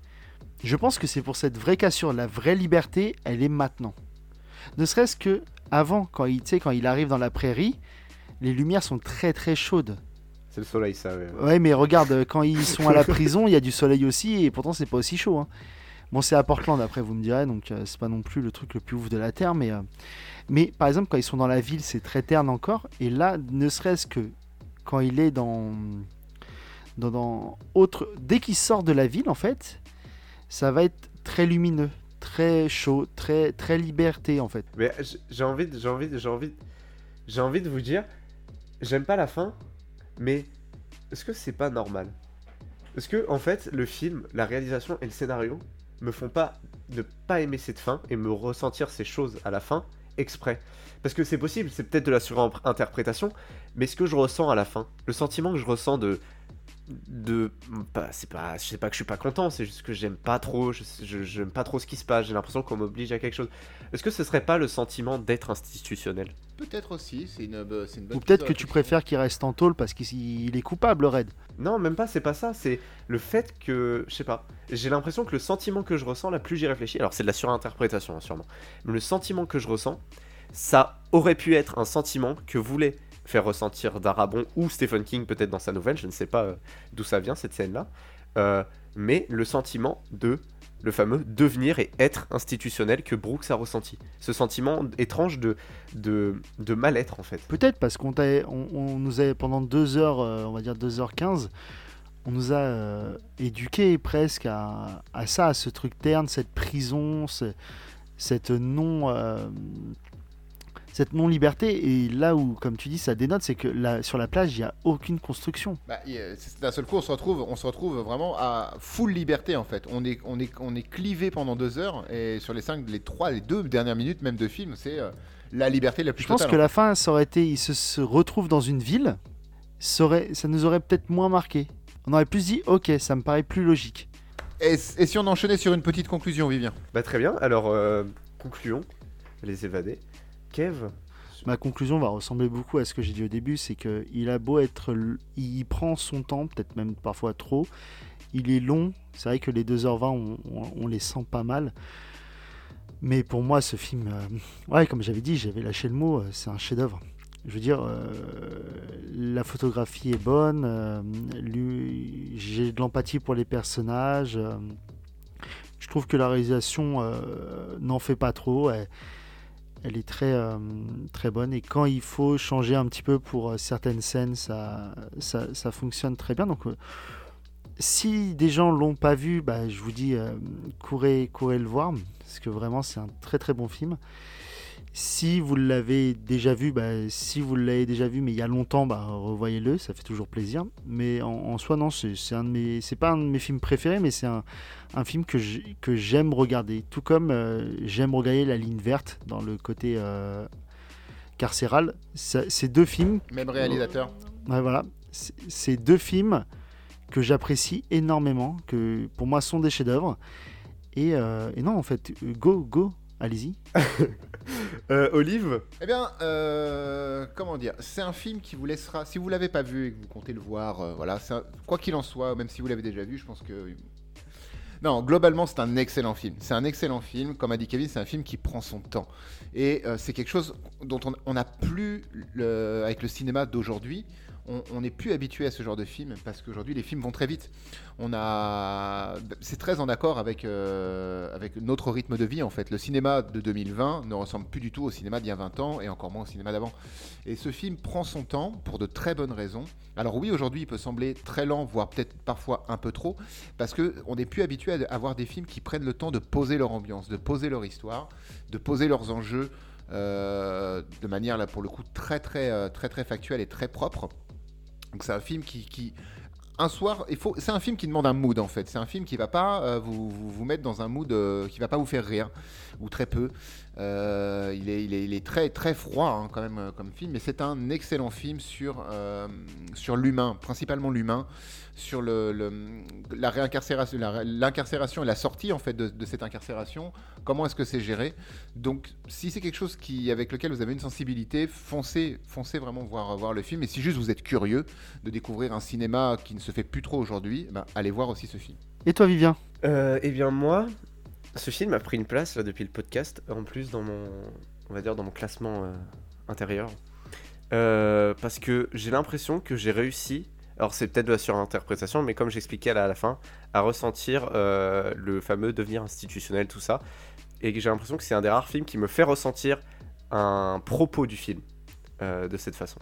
Je pense que c'est pour cette vraie cassure, la vraie liberté, elle est maintenant. Ne serait-ce que avant, quand il, quand il arrive dans la prairie, les lumières sont très très chaudes. C'est le soleil, ça. ouais. Ouais, mais regarde, euh, quand ils sont à la prison, il y a du soleil aussi, et pourtant c'est pas aussi chaud. hein. Bon, c'est à Portland, après vous me direz, donc euh, c'est pas non plus le truc le plus ouf de la Terre, mais, euh, mais par exemple, quand ils sont dans la ville, c'est très terne encore, et là, ne serait-ce que quand il est dans. dans, dans autre. Dès qu'il sort de la ville, en fait, ça va être très lumineux, très chaud, très, très liberté, en fait. Mais j'ai envie, j'ai envie, j'ai envie, j'ai envie de vous dire, j'aime pas la fin, mais est-ce que c'est pas normal? Est-ce que en fait le film, la réalisation et le scénario me font pas ne pas aimer cette fin et me ressentir ces choses à la fin exprès? Parce que c'est possible, c'est peut-être de la surinterprétation, mais ce que je ressens à la fin, le sentiment que je ressens de de bah, c'est pas je sais pas que je suis pas content c'est juste que j'aime pas trop je j'aime pas trop ce qui se passe j'ai l'impression qu'on m'oblige à quelque chose. Est-ce que ce serait pas le sentiment d'être institutionnel? Peut-être aussi c'est une, euh, une bonne ou peut-être que tu préfères qu'il reste en tôle parce qu'il est coupable Red. Non même pas c'est pas ça c'est le fait que je sais pas j'ai l'impression que le sentiment que je ressens la plus j'y réfléchis alors c'est de la surinterprétation hein, sûrement mais le sentiment que je ressens ça aurait pu être un sentiment que voulait faire ressentir Darabon ou Stephen King peut-être dans sa nouvelle, je ne sais pas euh, d'où ça vient cette scène-là, euh, mais le sentiment de le fameux devenir et être institutionnel que Brooks a ressenti. Ce sentiment étrange de, de, de mal-être en fait. Peut-être parce qu'on on, nous a pendant 2 heures, euh, on va dire 2h15, on nous a euh, éduqués presque à, ça, à ce truc terne, cette prison, cette non cette non-liberté. Et là où, comme tu dis, ça dénote, c'est que là, sur la plage, il n'y a aucune construction. Bah, D'un seul coup, on se, retrouve, on se retrouve vraiment à full liberté, en fait. On est, on est, on est clivé pendant deux heures, et sur les cinq, les trois, les deux dernières minutes même de film, c'est euh, la liberté la plus Je pense que la fin, ça aurait été, il se, se retrouve dans une ville, ça, aurait, ça nous aurait peut-être moins marqué. On aurait plus dit, ok, ça me paraît plus logique. Et, si on enchaînait sur une petite conclusion, Vivien? Bah très bien, alors euh, concluons, les évadés. Kev Ma conclusion va ressembler beaucoup à ce que j'ai dit au début, c'est qu'il a beau être... Il prend son temps, peut-être même parfois trop. Il est long, c'est vrai que les 2h20, on, les sent pas mal. Mais pour moi, ce film, euh, ouais, comme j'avais dit, j'avais lâché le mot, euh, c'est un chef-d'œuvre. Je veux dire, euh, la photographie est bonne, j'ai de l'empathie pour les personnages. je trouve que la réalisation n'en fait pas trop est très, euh, très bonne. Et quand il faut changer un petit peu pour euh, certaines scènes, ça, ça, fonctionne très bien. Donc, euh, si des gens l'ont pas vu, bah, je vous dis, courez, courez le voir, parce que vraiment, c'est un très très bon film. Si vous l'avez déjà vu, bah, si vous l'avez déjà vu, mais il y a longtemps, bah, revoyez-le, ça fait toujours plaisir. Mais en, soi, non, c'est un de mes, c'est pas un de mes films préférés, mais c'est un, un, film que j'aime regarder. Tout comme euh, j'aime regarder La Ligne Verte dans le côté euh, carcéral. C'est deux films. Même réalisateur. Ouais, voilà. C'est deux films que j'apprécie énormément, que pour moi sont des chefs-d'œuvre. Et, euh, et non, en fait, go, go, allez-y. Euh, Olive Eh bien, euh, comment dire C'est un film qui vous laissera, si vous l'avez pas vu et que vous comptez le voir, euh, voilà, quoi qu'il en soit, même si vous l'avez déjà vu, je pense que non, globalement, c'est un excellent film. C'est un excellent film. Comme a dit Kevin, c'est un film qui prend son temps. Et c'est quelque chose dont on n'a plus, avec le cinéma d'aujourd'hui, on n'est plus habitué à ce genre de film parce qu'aujourd'hui les films vont très vite. On a, c'est très en accord avec euh, notre rythme de vie en fait. Le cinéma de 2020 ne ressemble plus du tout au cinéma d'il y a 20 ans et encore moins au cinéma d'avant. Et ce film prend son temps pour de très bonnes raisons. Alors oui, aujourd'hui il peut sembler très lent, voire peut-être parfois un peu trop, parce que on n'est plus habitué à avoir des films qui prennent le temps de poser leur ambiance, de poser leur histoire, de poser leurs enjeux. Euh, de manière là pour le coup très très euh, très très factuelle et très propre donc c'est un film qui, un soir, il faut, c'est un film qui demande un mood en fait. C'est un film qui va pas euh, vous, mettre dans un mood euh, qui va pas vous faire rire ou très peu. Euh, il, est, il, est, il, est, très très froid hein, quand même comme film, mais c'est un excellent film sur sur l'humain, principalement l'humain, sur le, la réincarcération, l'incarcération et la sortie en fait de, cette incarcération. Comment est-ce que c'est géré? Donc, si c'est quelque chose qui, avec lequel vous avez une sensibilité, foncez, foncez vraiment voir, voir le film. Et si juste vous êtes curieux de découvrir un cinéma qui ne se fait plus trop aujourd'hui, ben, allez voir aussi ce film. Et toi, Vivien? Euh, Eh bien, moi, ce film a pris une place depuis le podcast, en plus dans mon, on va dire, dans mon classement euh, intérieur. Euh, parce que j'ai l'impression que j'ai réussi alors c'est peut-être de la surinterprétation, mais comme j'expliquais à la, fin, à ressentir euh, le fameux devenir institutionnel, tout ça. Et j'ai l'impression que c'est un des rares films qui me fait ressentir un propos du film de cette façon.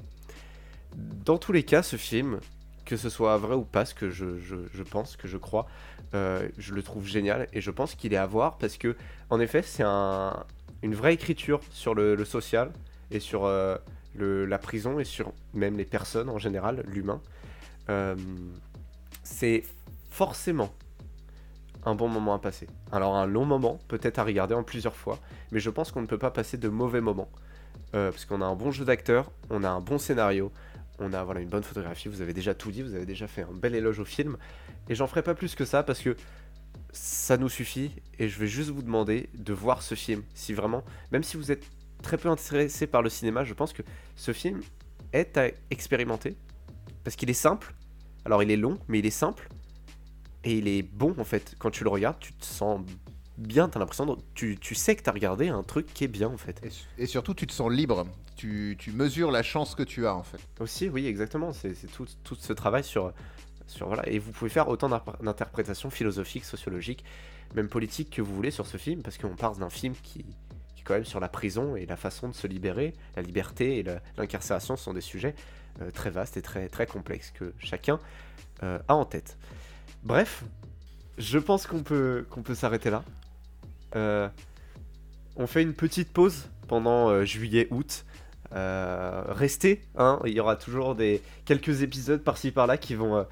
Dans tous les cas, ce film, que ce soit vrai ou pas, ce que je, pense, que je crois, euh, je le trouve génial et je pense qu'il est à voir parce que, en effet, c'est un, une vraie écriture sur le, social et sur la prison et sur même les personnes en général, l'humain. Euh, c'est forcément un bon moment à passer. Alors un long moment, peut-être à regarder en plusieurs fois, mais je pense qu'on ne peut pas passer de mauvais moments. Euh, parce qu'on a un bon jeu d'acteur, on a un bon scénario, on a une bonne photographie, vous avez déjà tout dit, vous avez déjà fait un bel éloge au film. Et j'en ferai pas plus que ça parce que ça nous suffit. Et je vais juste vous demander de voir ce film. Si vraiment, même si vous êtes très peu intéressé par le cinéma, je pense que ce film est à expérimenter. Parce qu'il est simple. Alors il est long, mais il est simple. Et il est bon en fait. Quand tu le regardes, tu te sens bien, t'as l'impression de... tu, tu sais que t'as regardé un truc qui est bien en fait. Et, su- et surtout, tu te sens libre. Tu, tu mesures la chance que tu as en fait. Aussi, oui, exactement. C'est c'est tout, tout ce travail sur, Et vous pouvez faire autant d'interprétations philosophiques, sociologiques, même politiques que vous voulez sur ce film, parce qu'on parle d'un film qui, est quand même sur la prison et la façon de se libérer, la liberté et l'incarcération sont des sujets euh, très vastes et très très complexes que chacun euh, a en tête. Bref, je pense qu'on peut qu'on peut s'arrêter là. Euh, on fait une petite pause pendant juillet-août. Restez, hein, il y aura toujours des quelques épisodes par-ci par-là qui vont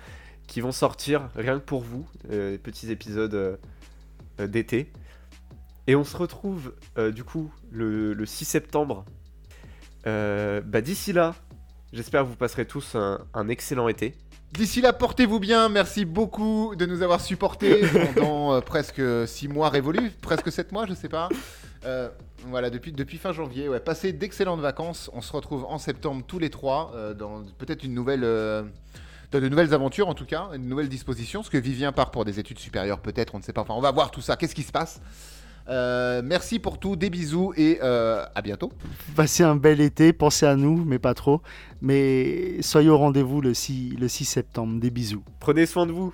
qui vont sortir rien que pour vous, euh, des petits épisodes euh, euh, d'été. Et on se retrouve euh, du coup le, le 6 septembre. Euh, bah, D'ici là, j'espère que vous passerez tous un, un excellent été. D'ici là, portez-vous bien. Merci beaucoup de nous avoir supportés pendant euh, presque 6 mois révolus, presque 7 mois, je sais pas. Euh, voilà, depuis, depuis fin janvier. Ouais, passez d'excellentes vacances. On se retrouve en septembre tous les trois euh, dans peut-être une nouvelle. De nouvelles aventures en tout cas, une nouvelle disposition, parce que Vivien part pour des études supérieures peut-être, on ne sait pas, enfin on va voir tout ça, qu'est-ce qui se passe. Euh, merci pour tout, des bisous et euh, à bientôt. Passez un bel été, pensez à nous, mais pas trop. Mais soyez au rendez-vous le 6, le 6 septembre. Des bisous. Prenez soin de vous.